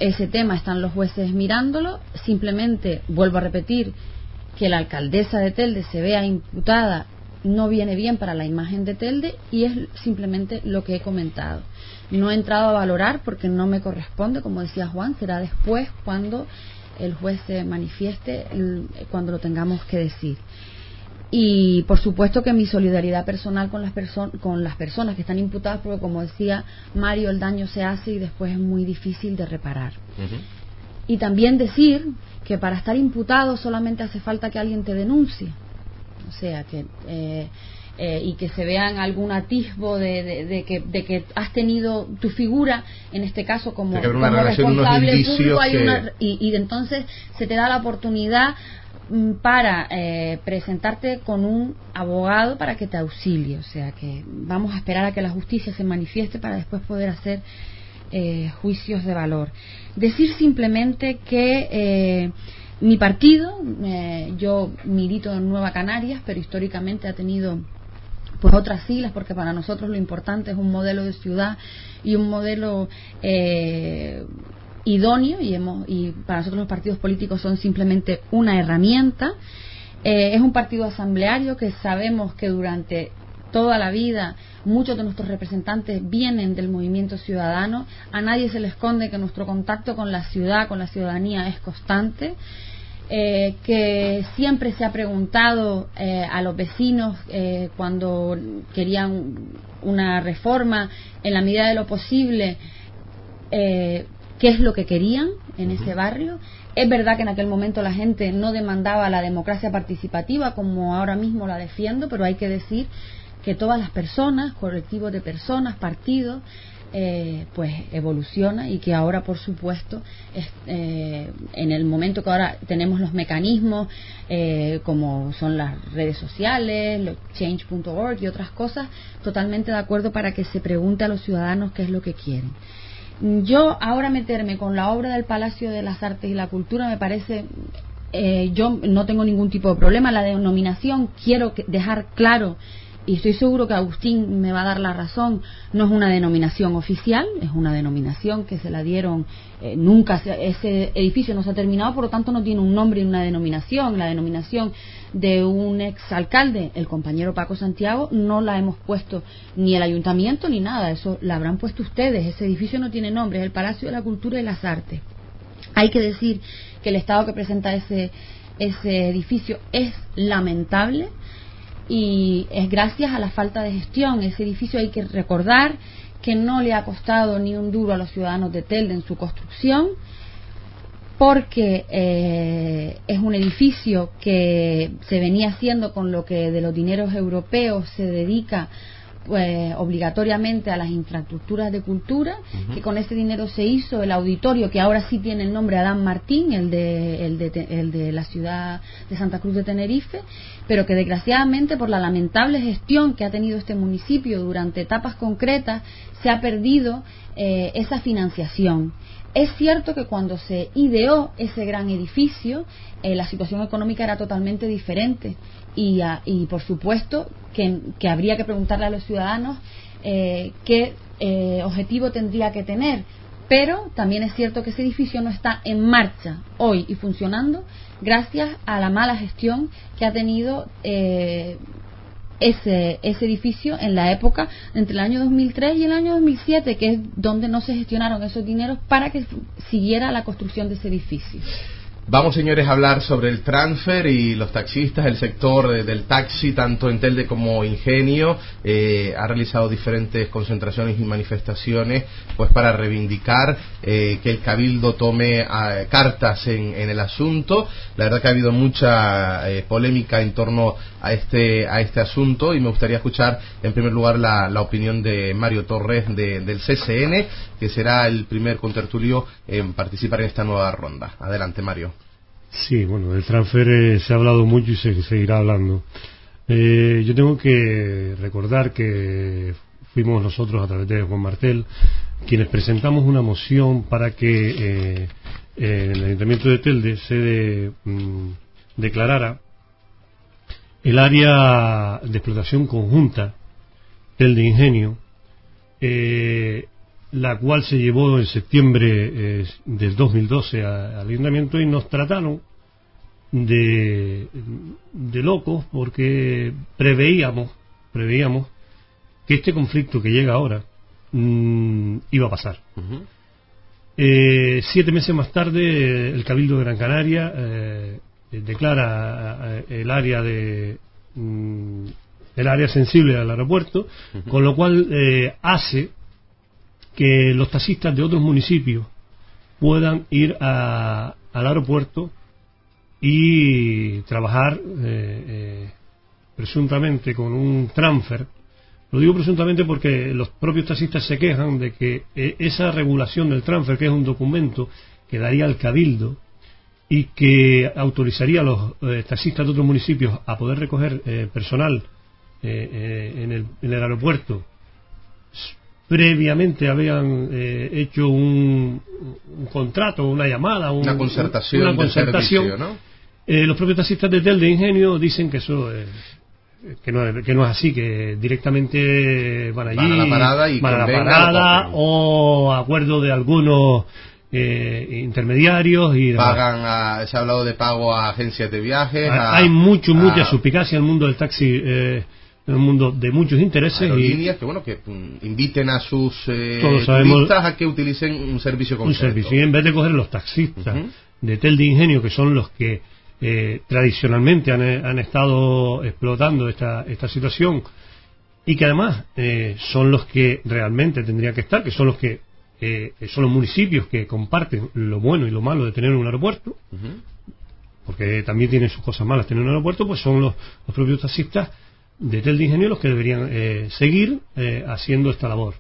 S2: Ese tema están los jueces mirándolo. Simplemente vuelvo a repetir que la alcaldesa de Telde se vea imputada no viene bien para la imagen de Telde y es simplemente lo que he comentado. No he entrado a valorar porque no me corresponde, como decía Juan, será después cuando el juez se manifieste, cuando lo tengamos que decir. y por supuesto que mi solidaridad personal con las, con las personas que están imputadas, porque como decía Mario, el daño se hace y después es muy difícil de reparar. Y también decir que para estar imputado solamente hace falta que alguien te denuncie. O sea, que... Eh, eh, y que se vean algún atisbo de, que, de que has tenido tu figura, en este caso como, responsable público, y, y entonces se te da la oportunidad mm, para eh, presentarte con un abogado para que te auxilie. O sea que vamos a esperar a que la justicia se manifieste para después poder hacer eh, juicios de valor. Decir simplemente que mi partido, yo milito en Nueva Canarias, pero históricamente ha tenido pues otras siglas, porque para nosotros lo importante es un modelo de ciudad y un modelo eh, idóneo y, hemos, y para nosotros los partidos políticos son simplemente una herramienta. Eh, es un partido asambleario que sabemos que durante toda la vida muchos de nuestros representantes vienen del movimiento ciudadano. A nadie se le esconde que nuestro contacto con la ciudad, con la ciudadanía es constante. Eh, que siempre se ha preguntado eh, a los vecinos eh, cuando querían una reforma, en la medida de lo posible, qué es lo que querían en ese barrio. Es verdad que en aquel momento la gente no demandaba la democracia participativa como ahora mismo la defiendo, pero hay que decir que todas las personas, colectivos de personas, partidos, eh, pues evoluciona y que ahora por supuesto eh, en el momento que ahora tenemos los mecanismos eh, como son las redes sociales change.org y otras cosas totalmente de acuerdo para que se pregunte a los ciudadanos qué es lo que quieren. Yo ahora meterme con la obra del Palacio de las Artes y la Cultura me parece yo no tengo ningún tipo de problema. La denominación quiero dejar claro y estoy seguro que Agustín me va a dar la razón, no es una denominación oficial, es una denominación que se la dieron, eh, nunca ese edificio no se ha terminado, por lo tanto no tiene un nombre y una denominación. La denominación de un exalcalde, el compañero Paco Santiago, no la hemos puesto ni el ayuntamiento ni nada, eso la habrán puesto ustedes. Ese edificio no tiene nombre, es el Palacio de la Cultura y las Artes. Hay que decir que el estado que presenta ese, ese edificio es lamentable y es gracias a la falta de gestión. Ese edificio hay que recordar que no le ha costado ni un duro a los ciudadanos de Telde en su construcción, porque eh, es un edificio que se venía haciendo con lo que de los dineros europeos se dedica pues, obligatoriamente a las infraestructuras de cultura, que con ese dinero se hizo el auditorio, que ahora sí tiene el nombre Adán Martín, el de, el, de, el de la ciudad de Santa Cruz de Tenerife, pero que desgraciadamente por la lamentable gestión que ha tenido este municipio durante etapas concretas, se ha perdido eh, esa financiación. Es cierto que cuando se ideó ese gran edificio, eh, la situación económica era totalmente diferente y, y por supuesto que, habría que preguntarle a los ciudadanos eh, qué eh, objetivo tendría que tener. Pero también es cierto que ese edificio no está en marcha hoy y funcionando gracias a la mala gestión que ha tenido eh, ese, ese edificio en la época entre el año 2003 y el año 2007, que es donde no se gestionaron esos dineros para que siguiera la construcción de ese edificio.
S1: Vamos, señores, a hablar sobre el transfer y los taxistas, el sector del taxi, tanto en Telde como Ingenio, eh, ha realizado diferentes concentraciones y manifestaciones pues para reivindicar eh, que el Cabildo tome ah, cartas en, el asunto. La verdad que ha habido mucha eh, polémica en torno a este, a este asunto y me gustaría escuchar en primer lugar la, opinión de Mario Torres del CCN, que será el primer contertulio en participar en esta nueva ronda. Adelante, Mario.
S4: Sí, bueno, del transfer eh, se ha hablado mucho y se seguirá hablando. Eh, yo tengo que recordar que fuimos nosotros a través de Juan Martel quienes presentamos una moción para que eh, el Ayuntamiento de Telde se mm, declarara el área de explotación conjunta Telde Ingenio, la cual se llevó en septiembre eh, del 2012 al ayuntamiento y nos trataron de, de locos porque preveíamos, preveíamos que este conflicto que llega ahora mm, iba a pasar. Eh, siete meses más tarde, el Cabildo de Gran Canaria eh, declara el área de mm, el área sensible del aeropuerto, con lo cual eh, hace que los taxistas de otros municipios puedan ir al aeropuerto y trabajar eh, presuntamente con un transfer. Lo digo presuntamente porque los propios taxistas se quejan de que esa regulación del transfer, que es un documento que daría al cabildo y que autorizaría a los taxistas de otros municipios a poder recoger personal eh, eh, en, el, en, el, aeropuerto previamente habían eh, hecho un, un, contrato, una llamada,
S1: una concertación,
S4: una concertación.
S1: ¿no?
S4: los propios taxistas de Tel de Ingenio dicen que eso que no, que no es así, que directamente van allí,
S1: van a la parada, y
S4: van a la parada o acuerdo de algunos eh, intermediarios y
S1: pagan a, se ha hablado de pago a agencias de viajes
S4: a, hay mucho mucha suspicacia en el mundo del taxi eh, en un mundo de muchos intereses
S1: Aerolíneas que bueno que mm, inviten a sus eh, turistas a que utilicen un servicio concreto.
S4: un servicio. Y en vez de coger los taxistas de tel de ingenio que son los que eh, tradicionalmente han, han, estado explotando esta, esta situación y que además eh, son los que realmente tendrían que estar que son los que eh, son los municipios que comparten lo bueno y lo malo de tener un aeropuerto porque también tienen sus cosas malas tener un aeropuerto pues son los, los propios taxistas de Tel de Ingenio los que deberían eh, seguir eh, haciendo esta labor.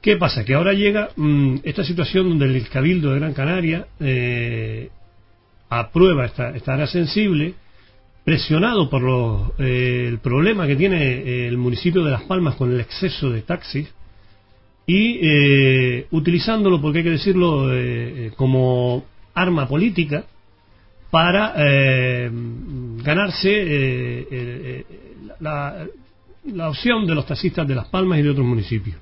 S4: ¿Qué pasa? Que ahora llega mmm, esta situación donde el Cabildo de Gran Canaria eh, aprueba esta, esta, área sensible, presionado por los, eh, el problema que tiene el municipio de Las Palmas con el exceso de taxis y eh, utilizándolo, porque hay que decirlo, como arma política para ganarse la, la, opción de los taxistas de Las Palmas y de otros municipios.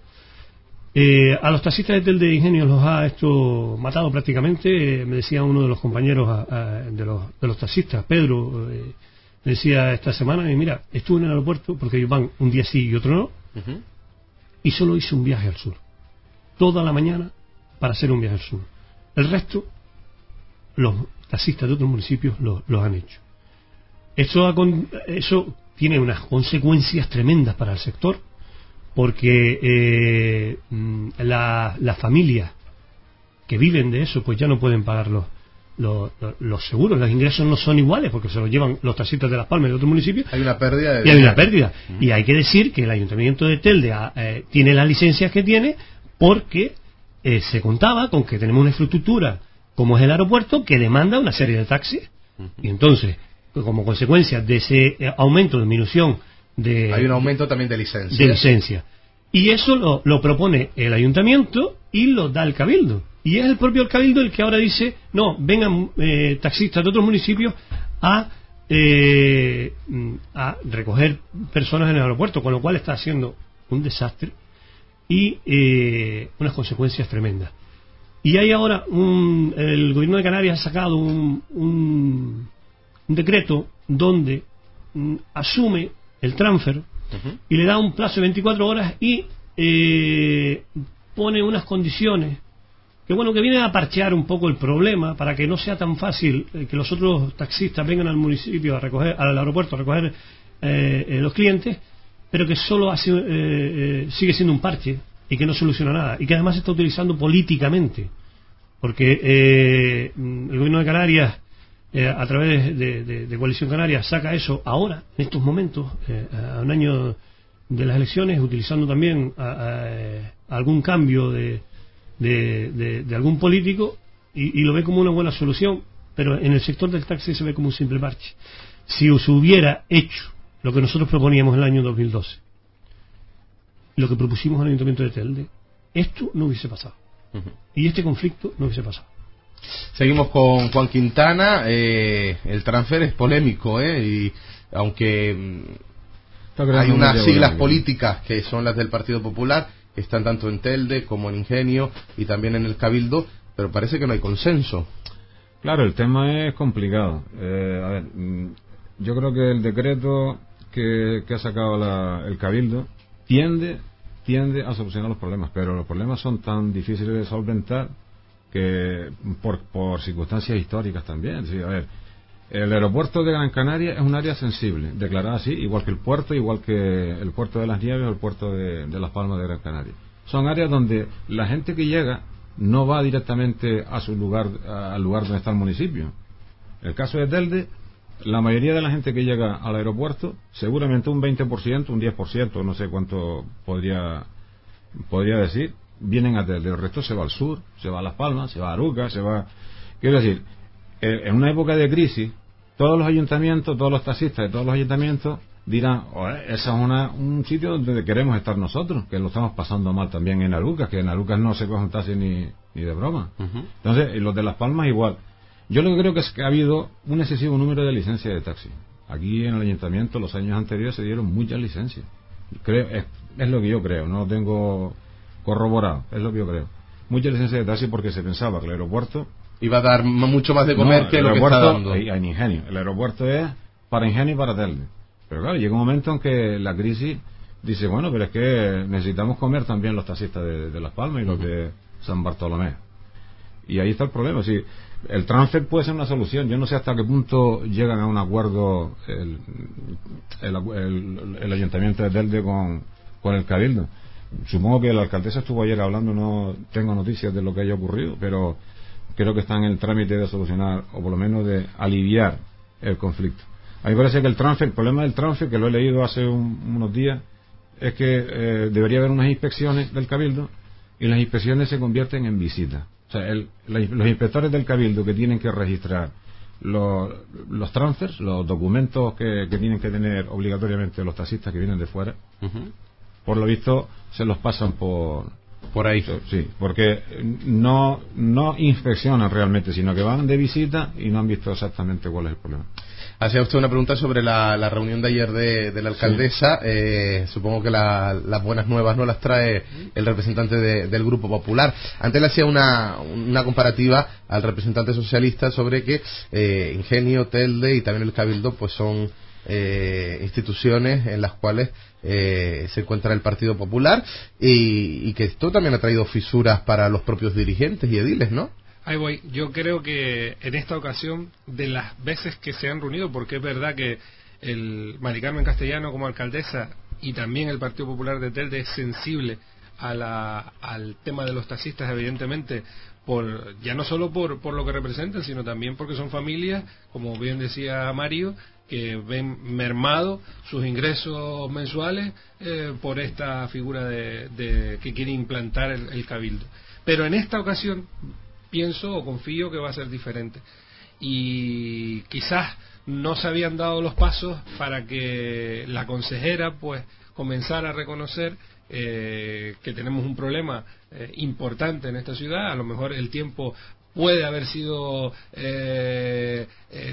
S4: Eh, a los taxistas de Tel de Ingenio los ha esto matado prácticamente, me decía uno de los compañeros a, a, de, los, de, los, taxistas, Pedro, eh, me decía esta semana, y mira, estuve en el aeropuerto porque ellos van un día sí y otro no, uh -huh. y solo hice un viaje al sur, toda la mañana para hacer un viaje al sur. El resto, los taxistas de otros municipios los, los han hecho. Eso, ha, eso tiene unas consecuencias tremendas para el sector, porque eh, las la familias que viven de eso, pues ya no pueden pagar los, los, los, seguros, los ingresos no son iguales porque se los llevan los taxistas de Las Palmas y de otros municipios.
S1: Hay una pérdida. De
S4: y hay una pérdida. Uh -huh. Y hay que decir que el Ayuntamiento de Telde eh, tiene las licencias que tiene porque eh, se contaba con que tenemos una infraestructura como es el aeropuerto que demanda una serie de taxis. Uh -huh. Y entonces, como consecuencia de ese eh, aumento, disminución de...
S1: Hay un aumento también de licencia.
S4: De licencia. Y eso lo, lo, propone el ayuntamiento y lo da el cabildo. Y es el propio el cabildo el que ahora dice, no, vengan eh, taxistas de otros municipios a, eh, a recoger personas en el aeropuerto, con lo cual está haciendo un desastre y eh, unas consecuencias tremendas. Y hay ahora un, el gobierno de Canarias ha sacado un, un un decreto donde mm, asume el transfer uh -huh. y le da un plazo de 24 horas y eh, pone unas condiciones que bueno que vienen a parchear un poco el problema para que no sea tan fácil eh, que los otros taxistas vengan al municipio a recoger al aeropuerto a recoger eh, eh los clientes pero que solo hace, eh, sigue siendo un parche y que no soluciona nada y que además se está utilizando políticamente porque el gobierno de Canarias eh, a través de, de, de, Coalición Canaria saca eso ahora, en estos momentos, eh, a un año de las elecciones, utilizando también a, a, a algún cambio de, de, algún político y, y, lo ve como una buena solución, pero en el sector del taxi se ve como un simple parche. Si se hubiera hecho lo que nosotros proponíamos en el año 2012, lo que propusimos al Ayuntamiento de Telde, esto no hubiese pasado. Uh -huh. Y este conflicto no hubiese pasado.
S1: Seguimos con Juan Quintana. Eh, el transfer es polémico, ¿eh? Y aunque hay unas siglas políticas que son las del Partido Popular, que están tanto en Telde como en Ingenio y también en el Cabildo, pero parece que no hay consenso.
S5: Claro, el tema es complicado. Eh, a ver, yo creo que el decreto que, que ha sacado la, el Cabildo tiende, tiende a solucionar los problemas, pero los problemas son tan difíciles de solventar que por, por circunstancias históricas también. El aeropuerto de Gran Canaria es un área sensible, declarada así, igual que el puerto, igual que el puerto de las Nieves o el puerto de, Las Palmas de Gran Canaria. Son áreas donde la gente que llega no va directamente a su lugar, al lugar donde está el municipio. El caso de Telde, la mayoría de la gente que llega al aeropuerto, seguramente un 20%, un 10%, no sé cuánto podría, podría decir, vienen a Telde. El resto se va al sur, se va a Las Palmas, se va a Aruca, se va. Quiero decir, en una época de crisis, todos los ayuntamientos, todos los taxistas de todos los ayuntamientos dirán, ese es una, un sitio donde queremos estar nosotros, que lo estamos pasando mal también en Arucas, que en Arucas no se coge un taxi ni, ni de broma. Entonces, y los de Las Palmas igual. Yo lo que creo que es que ha habido un excesivo número de licencias de taxi. Aquí en el ayuntamiento los años anteriores se dieron muchas licencias. Creo, es, es lo que yo creo, no tengo corroborado, es lo que yo creo. Muchas licencias de taxi porque se pensaba que el aeropuerto
S1: iba a dar mucho más de comer que lo que está dando.
S5: Hay, ingenio. El aeropuerto es para ingenio y para telde. Pero claro, llega un momento en que la crisis dice, bueno, pero es que necesitamos comer también los taxistas de, Las Palmas y los de San Bartolomé. Y ahí está el problema. Si el transfer puede ser una solución. Yo no sé hasta qué punto llegan a un acuerdo el, el, ayuntamiento de Telde con, con el Cabildo. Supongo que la alcaldesa estuvo ayer hablando, no tengo noticias de lo que haya ocurrido, pero creo que está en el trámite de solucionar, o por lo menos de aliviar el conflicto. A mí parece que el transfer, el problema del transfer, que lo he leído hace unos días, es que eh, debería haber unas inspecciones del Cabildo y las inspecciones se convierten en visitas. O sea, los inspectores del Cabildo que tienen que registrar los, los transfers, los documentos que, tienen que tener obligatoriamente los taxistas que vienen de fuera, por lo visto se los pasan por,
S1: por ahí.
S5: Sí, porque no, no inspeccionan realmente, sino que van de visita y no han visto exactamente cuál es el problema.
S1: Hacía usted una pregunta sobre la, reunión de ayer de, la alcaldesa. Eh, supongo que las buenas nuevas no las trae el representante del Grupo Popular. Antes le hacía una, una comparativa al representante socialista sobre que eh, Ingenio, Telde y también el Cabildo pues son eh, instituciones en las cuales eh, se encuentra el Partido Popular y, que esto también ha traído fisuras para los propios dirigentes y ediles, ¿no?
S3: Ahí voy. Yo creo que en esta ocasión, de las veces que se han reunido, porque es verdad que el Mari Carmen Castellano como alcaldesa y también el Partido Popular de Telde es sensible a la, al tema de los taxistas, evidentemente, por, ya no solo por, por lo que representan, sino también porque son familias, como bien decía Mario, que ven mermado sus ingresos mensuales eh, por esta figura de, que quiere implantar el, cabildo. Pero en esta ocasión pienso o confío que va a ser diferente. Y quizás no se habían dado los pasos para que la consejera pues comenzara a reconocer eh, que tenemos un problema eh, importante en esta ciudad. A lo mejor el tiempo puede haber sido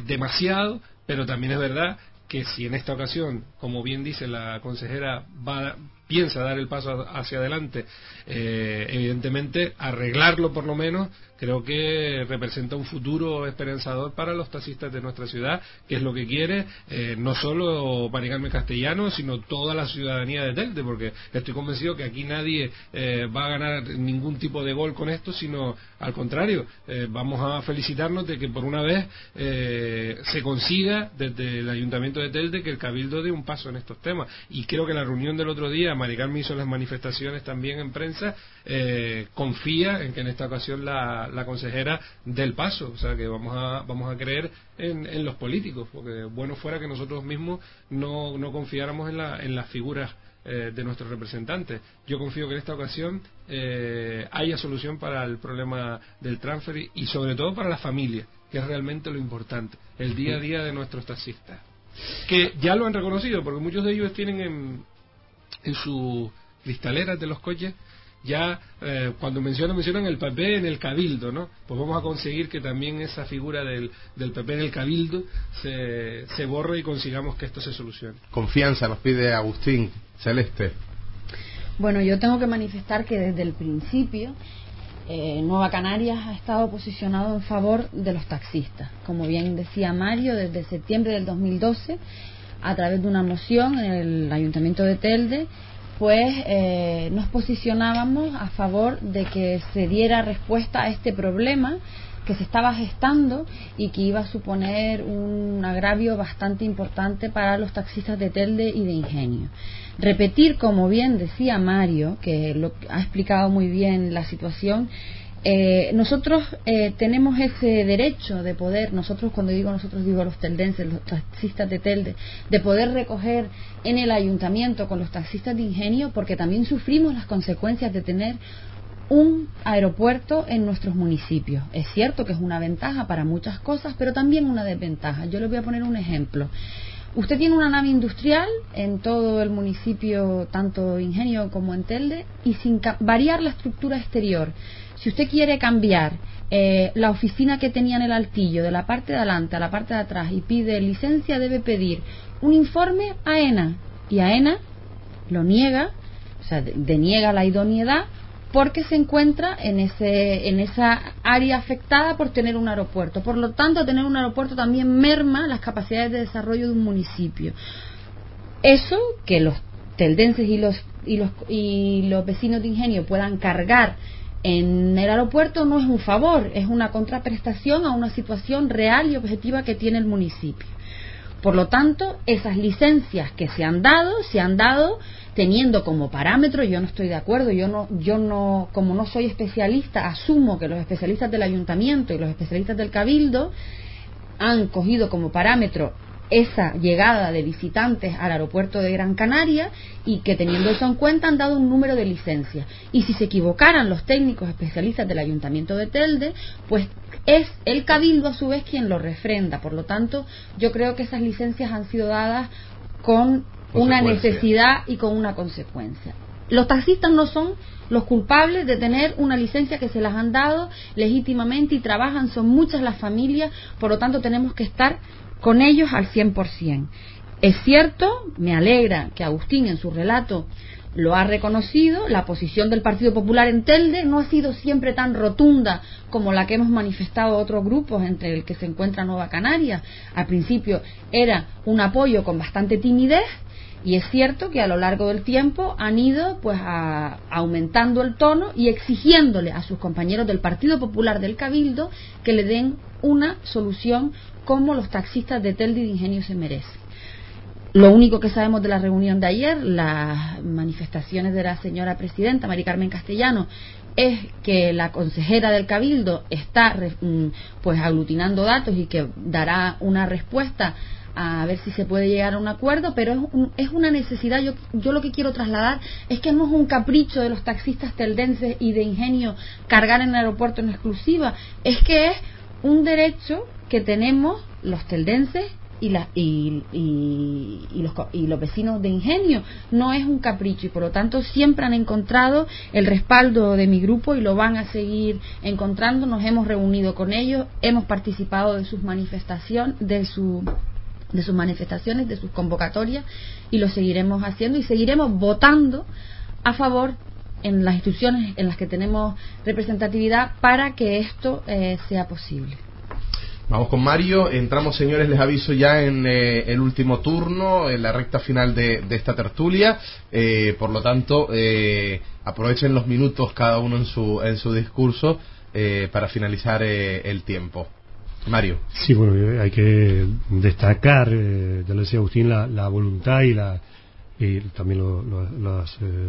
S3: demasiado, pero también es verdad que si en esta ocasión, como bien dice la consejera, va, piensa dar el paso hacia adelante, eh, evidentemente arreglarlo por lo menos creo que representa un futuro esperanzador para los taxistas de nuestra ciudad, que es lo que quiere eh, no solo Maricarmen Castellano, sino toda la ciudadanía de Telde, porque estoy convencido que aquí nadie eh, va a ganar ningún tipo de gol con esto, sino al contrario, eh, vamos a felicitarnos de que por una vez se consiga desde el Ayuntamiento de Telde que el Cabildo dé un paso en estos temas. Y creo que la reunión del otro día, Maricarmen hizo las manifestaciones también en prensa, confía en que en esta ocasión la la, consejera del paso, o sea que vamos a, vamos a creer en, los políticos, porque bueno fuera que nosotros mismos no, no confiáramos en, la, en las figuras eh, de nuestros representantes. Yo confío que en esta ocasión eh, haya solución para el problema del transfer y, sobre todo para la familia, que es realmente lo importante, el día a día de nuestros taxistas. Que ya lo han reconocido, porque muchos de ellos tienen en, en sus cristaleras de los coches ya eh, cuando mencionan, mencionan el PP en el cabildo, ¿no? Pues vamos a conseguir que también esa figura del, del PP en el cabildo se, se borre y consigamos que esto se solucione.
S1: Confianza nos pide Agustín Celeste.
S2: Bueno, yo tengo que manifestar que desde el principio eh, Nueva Canarias ha estado posicionado en favor de los taxistas. Como bien decía Mario, desde septiembre del 2012, a través de una moción en el Ayuntamiento de Telde, pues eh, nos posicionábamos a favor de que se diera respuesta a este problema que se estaba gestando y que iba a suponer un agravio bastante importante para los taxistas de Telde y de Ingenio. Repetir, como bien decía Mario, que lo ha explicado muy bien la situación, eh, nosotros eh, tenemos ese derecho de poder, nosotros cuando digo nosotros digo los teldenses, los taxistas de Telde, de poder recoger en el ayuntamiento con los taxistas de ingenio, porque también sufrimos las consecuencias de tener un aeropuerto en nuestros municipios. Es cierto que es una ventaja para muchas cosas, pero también una desventaja. Yo les voy a poner un ejemplo. Usted tiene una nave industrial en todo el municipio, tanto Ingenio como en Telde, y sin variar la estructura exterior si usted quiere cambiar eh, la oficina que tenía en el altillo de la parte de adelante a la parte de atrás y pide licencia, debe pedir un informe a ENA. Y a ENA lo niega, o sea, deniega la idoneidad porque se encuentra en, ese, en esa área afectada por tener un aeropuerto. Por lo tanto, tener un aeropuerto también merma las capacidades de desarrollo de un municipio. Eso que los teldenses y los, y los, y los vecinos de ingenio puedan cargar en el aeropuerto no es un favor, es una contraprestación a una situación real y objetiva que tiene el municipio. Por lo tanto, esas licencias que se han dado, se han dado teniendo como parámetro, yo no estoy de acuerdo, yo no, yo no, como no soy especialista, asumo que los especialistas del ayuntamiento y los especialistas del cabildo han cogido como parámetro esa llegada de visitantes al aeropuerto de Gran Canaria y que teniendo eso en cuenta han dado un número de licencias. Y si se equivocaran los técnicos especialistas del Ayuntamiento de Telde, pues es el Cabildo a su vez quien lo refrenda. Por lo tanto, yo creo que esas licencias han sido dadas con una necesidad y con una consecuencia. Los taxistas no son los culpables de tener una licencia que se las han dado legítimamente y trabajan, son muchas las familias, por lo tanto tenemos que estar con ellos al 100%. Es cierto, me alegra que Agustín en su relato lo ha reconocido, la posición del Partido Popular en Telde no ha sido siempre tan rotunda como la que hemos manifestado otros grupos, entre el que se encuentra Nueva Canaria. Al principio era un apoyo con bastante timidez y es cierto que a lo largo del tiempo han ido pues aumentando el tono y exigiéndole a sus compañeros del Partido Popular del Cabildo que le den una solución como los taxistas de Telde y de Ingenio se merecen. Lo único que sabemos de la reunión de ayer, las manifestaciones de la señora presidenta, Mari Carmen Castellano, es que la consejera del Cabildo está mm, pues aglutinando datos y que dará una respuesta a ver si se puede llegar a un acuerdo, pero es, es una necesidad. Yo, yo lo que quiero trasladar es que no es un capricho de los taxistas teldenses y de ingenio cargar en el aeropuerto en exclusiva, es que es un derecho que tenemos los teldenses y, la, y, y, los, y los vecinos de Ingenio. No es un capricho y por lo tanto siempre han encontrado el respaldo de mi grupo y lo van a seguir encontrando. Nos hemos reunido con ellos, hemos participado de sus manifestaciones, de su de sus manifestaciones, de sus convocatorias y lo seguiremos haciendo y seguiremos votando a favor en las instituciones en las que tenemos representatividad para que esto eh, sea posible.
S1: Vamos con Mario. Entramos, señores, les aviso ya en eh, el último turno, en la recta final de, esta tertulia. Eh, por lo tanto, eh, aprovechen los minutos cada uno en su, en su discurso para finalizar el tiempo. Mario.
S4: Sí, bueno, hay que destacar, ya lo decía Agustín, la, voluntad y la y también lo, lo,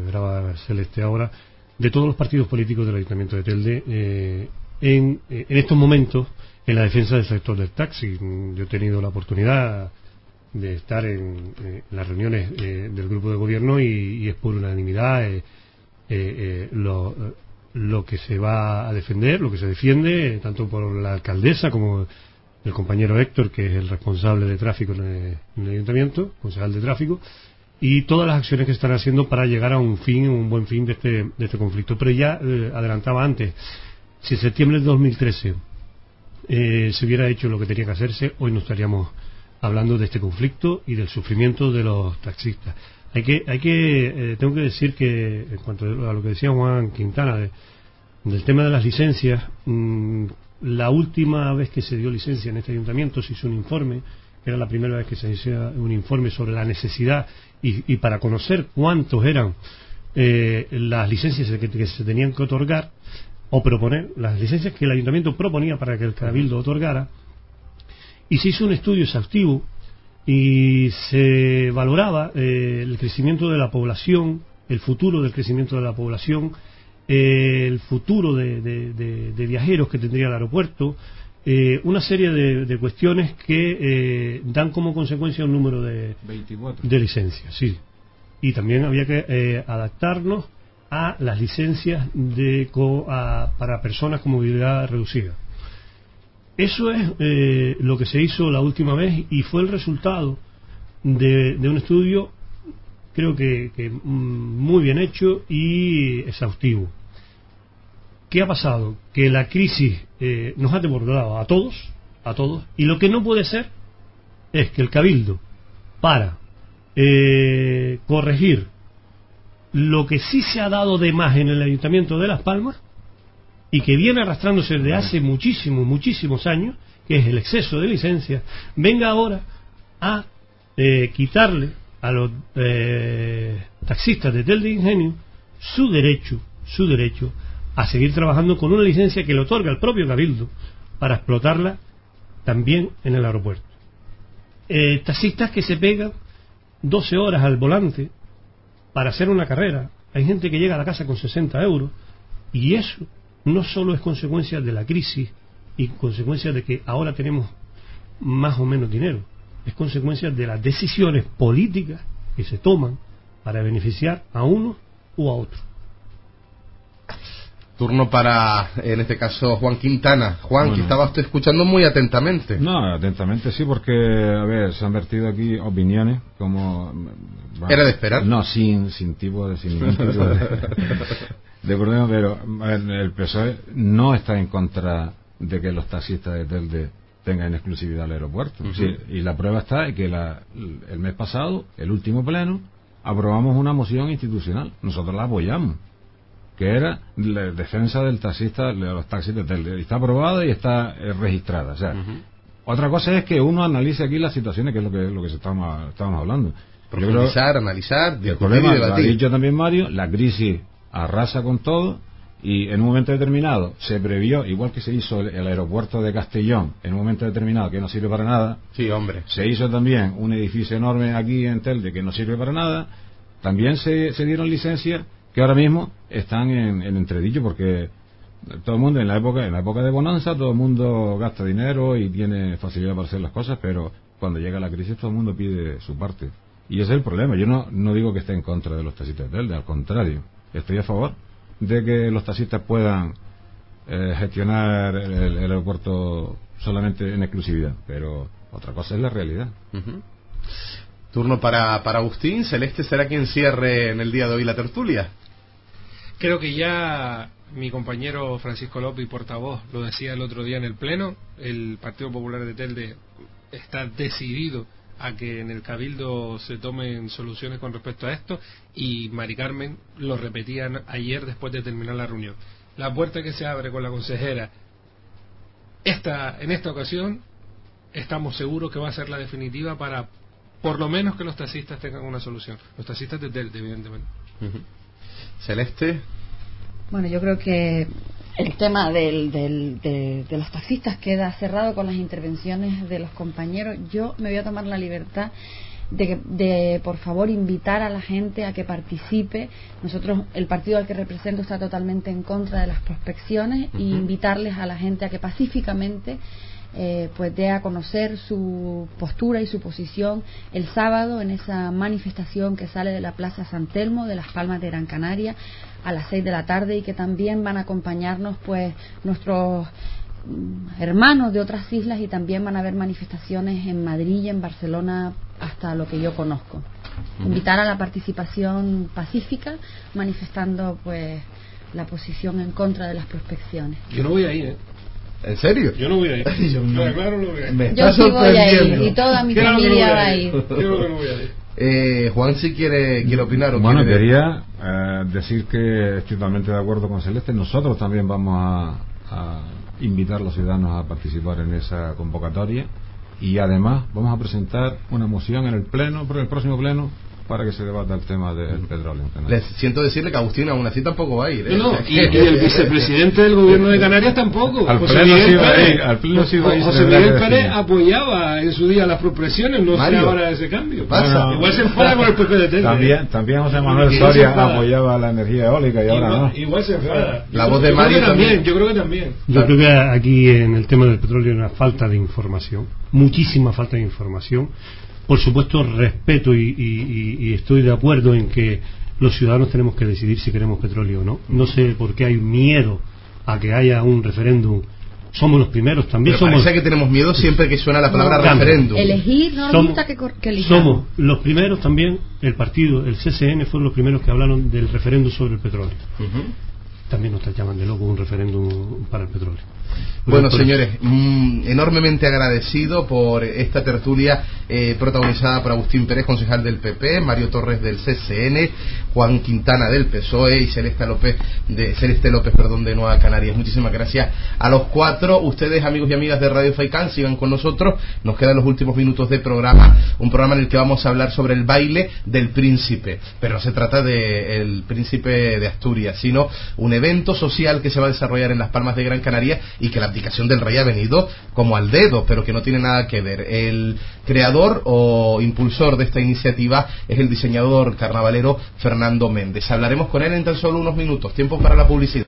S4: graba Celeste ahora, de todos los partidos políticos del Ayuntamiento de Telde en, en estos momentos en la defensa del sector del taxi. Yo he tenido la oportunidad de estar en, eh, las reuniones eh, del grupo de gobierno y, es por unanimidad eh, lo, lo, que se va a defender, lo que se defiende, tanto por la alcaldesa como el compañero Héctor, que es el responsable de tráfico en el, ayuntamiento, concejal de tráfico, y todas las acciones que están haciendo para llegar a un fin, un buen fin de este, de este conflicto. Pero ya adelantaba antes, si en septiembre de 2013 eh, se hubiera hecho lo que tenía que hacerse, hoy no estaríamos hablando de este conflicto y del sufrimiento de los taxistas. Hay que, hay que, eh, tengo que decir que en cuanto a lo que decía Juan Quintana del tema de las licencias, mm, la última vez que se dio licencia en este ayuntamiento se hizo un informe, era la primera vez que se hizo un informe sobre la necesidad y, para conocer cuántos eran eh, las licencias que se tenían que otorgar, o proponer las licencias que el ayuntamiento proponía para que el cabildo otorgara y se hizo un estudio exhaustivo y se valoraba eh, el crecimiento de la población, el futuro del crecimiento de la población, eh, el futuro de, viajeros que tendría el aeropuerto, eh, una serie de, cuestiones que dan como consecuencia un número de, de licencias, sí. Y también había que adaptarnos a las licencias de, para personas con movilidad reducida. Eso es eh, lo que se hizo la última vez y fue el resultado de, un estudio, creo que, mm, muy bien hecho y exhaustivo. ¿Qué ha pasado? Que la crisis eh, nos ha desbordado a todos, a todos, y lo que no puede ser es que el cabildo, para eh, corregir lo que sí se ha dado de más en el Ayuntamiento de Las Palmas y que viene arrastrándose desde hace muchísimos, muchísimos años, que es el exceso de licencias, venga ahora a eh, quitarle a los eh, taxistas de Tel de Ingenio su derecho, su derecho a seguir trabajando con una licencia que le otorga el propio Cabildo para explotarla también en el aeropuerto. Eh, taxistas que se pegan 12 horas al volante para hacer una carrera. Hay gente que llega a la casa con 60 euros y eso no solo es consecuencia de la crisis y consecuencia de que ahora tenemos más o menos dinero, es consecuencia de las decisiones políticas que se toman para beneficiar a uno u a otro.
S1: Turno para, en este caso, Juan Quintana. Juan, que estaba usted escuchando muy atentamente.
S5: No, atentamente sí, porque, a ver, se han vertido aquí opiniones como...
S1: ¿Era de esperar?
S5: No, sin, sin tipo de... Sin ningún tipo de, problema, pero el PSOE no está en contra de que los taxistas de Telde tengan exclusividad al aeropuerto. y la prueba está en que la, el mes pasado, el último pleno, aprobamos una moción institucional. Nosotros la apoyamos que era la defensa del taxista, de los taxis de Está aprobada y está eh, registrada. O sea, otra cosa es que uno analice aquí las situaciones, que es lo que, lo que estamos, estamos hablando.
S1: Profundizar, analizar,
S5: el problema, lo ha dicho también Mario, la crisis arrasa con todo y en un momento determinado se previó, igual que se hizo el, aeropuerto de Castellón, en un momento determinado que no sirve para nada.
S1: Sí, hombre.
S5: Se hizo también un edificio enorme aquí en Telde que no sirve para nada. También se, se dieron licencias que ahora mismo están en, entredicho porque todo el mundo en la época en la época de bonanza todo el mundo gasta dinero y tiene facilidad para hacer las cosas pero cuando llega la crisis todo el mundo pide su parte y ese es el problema yo no no digo que esté en contra de los taxistas de al contrario estoy a favor de que los taxistas puedan eh, gestionar el, aeropuerto solamente en exclusividad pero otra cosa es la realidad
S1: Turno para, para Agustín. Celeste será quien cierre en el día de hoy la tertulia.
S3: Creo que ya mi compañero Francisco López, portavoz, lo decía el otro día en el Pleno, el Partido Popular de Telde está decidido a que en el Cabildo se tomen soluciones con respecto a esto y Mari Carmen lo repetían ayer después de terminar la reunión. La puerta que se abre con la consejera esta, en esta ocasión estamos seguros que va a ser la definitiva para por lo menos que los taxistas tengan una solución. Los taxistas de Telde, evidentemente.
S1: Celeste.
S2: Bueno, yo creo que el tema del, de, los taxistas queda cerrado con las intervenciones de los compañeros. Yo me voy a tomar la libertad de, de, por favor, invitar a la gente a que participe. Nosotros, el partido al que represento está totalmente en contra de las prospecciones y invitarles a la gente a que pacíficamente eh, pues dé a conocer su postura y su posición el sábado en esa manifestación que sale de la Plaza San Telmo de Las Palmas de Gran Canaria a las seis de la tarde y que también van a acompañarnos pues nuestros mm, hermanos de otras islas y también van a haber manifestaciones en Madrid y en Barcelona hasta lo que yo conozco. Invitar a la participación pacífica manifestando pues la posición en contra de las prospecciones.
S3: Yo no voy a ir, ¿eh?
S1: ¿En serio?
S3: Yo no voy a ir. Yo, claro, no voy a ir.
S2: Yo sí voy a ir y toda mi familia va a ir.
S3: Yo creo que no voy a ir.
S1: Eh, Juan si quiere, quiere opinar. ¿o
S5: bueno, quería eh, decir que estoy totalmente de acuerdo con Celeste. Nosotros también vamos a, a, invitar a los ciudadanos a participar en esa convocatoria y además vamos a presentar una moción en el pleno, pero el próximo pleno, para que se debata el tema del petróleo.
S1: Les siento decirle que Agustín aún así tampoco va a ir. ¿eh?
S4: No, y, el vicepresidente del gobierno de Canarias tampoco.
S5: Al José Miguel Pérez, al
S4: José Miguel Pérez apoyaba en su día las propresiones, no sé ahora ese cambio.
S5: Pasa.
S4: igual se enfada con el PPDT.
S5: También, también José Manuel Soria apoyaba la energía eólica y ahora
S4: no. Igual se enfada.
S1: La voz de Mario también.
S4: Yo creo que también. Yo creo que aquí en el tema del petróleo hay una falta de información, muchísima falta de información por supuesto, respeto y, estoy de acuerdo en que los ciudadanos tenemos que decidir si queremos petróleo o no. No sé por qué hay miedo a que haya un referéndum. Somos los primeros también.
S1: somos que tenemos miedo siempre que suena la palabra referéndum.
S2: Elegir, no
S4: somos, que, que Somos los primeros también, el partido, el CCN, fueron los primeros que hablaron del referéndum sobre el petróleo. También nos llaman de loco un referéndum para el petróleo.
S1: Bueno, señores, mm, enormemente agradecido por esta tertulia eh, protagonizada por Agustín Pérez, concejal del PP, Mario Torres del CCN, Juan Quintana del PSOE y Celeste López de Celeste López, perdón, de Nueva Canarias. Muchísimas gracias a los cuatro. Ustedes, amigos y amigas de Radio Faicán, sigan con nosotros. Nos quedan los últimos minutos de programa, un programa en el que vamos a hablar sobre el baile del príncipe, pero no se trata de el príncipe de Asturias, sino un evento social que se va a desarrollar en las Palmas de Gran Canaria y que la abdicación del rey ha venido como al dedo, pero que no tiene nada que ver. El creador o impulsor de esta iniciativa es el diseñador carnavalero Fernando Méndez. Hablaremos con él en tan solo unos minutos. Tiempo para la publicidad.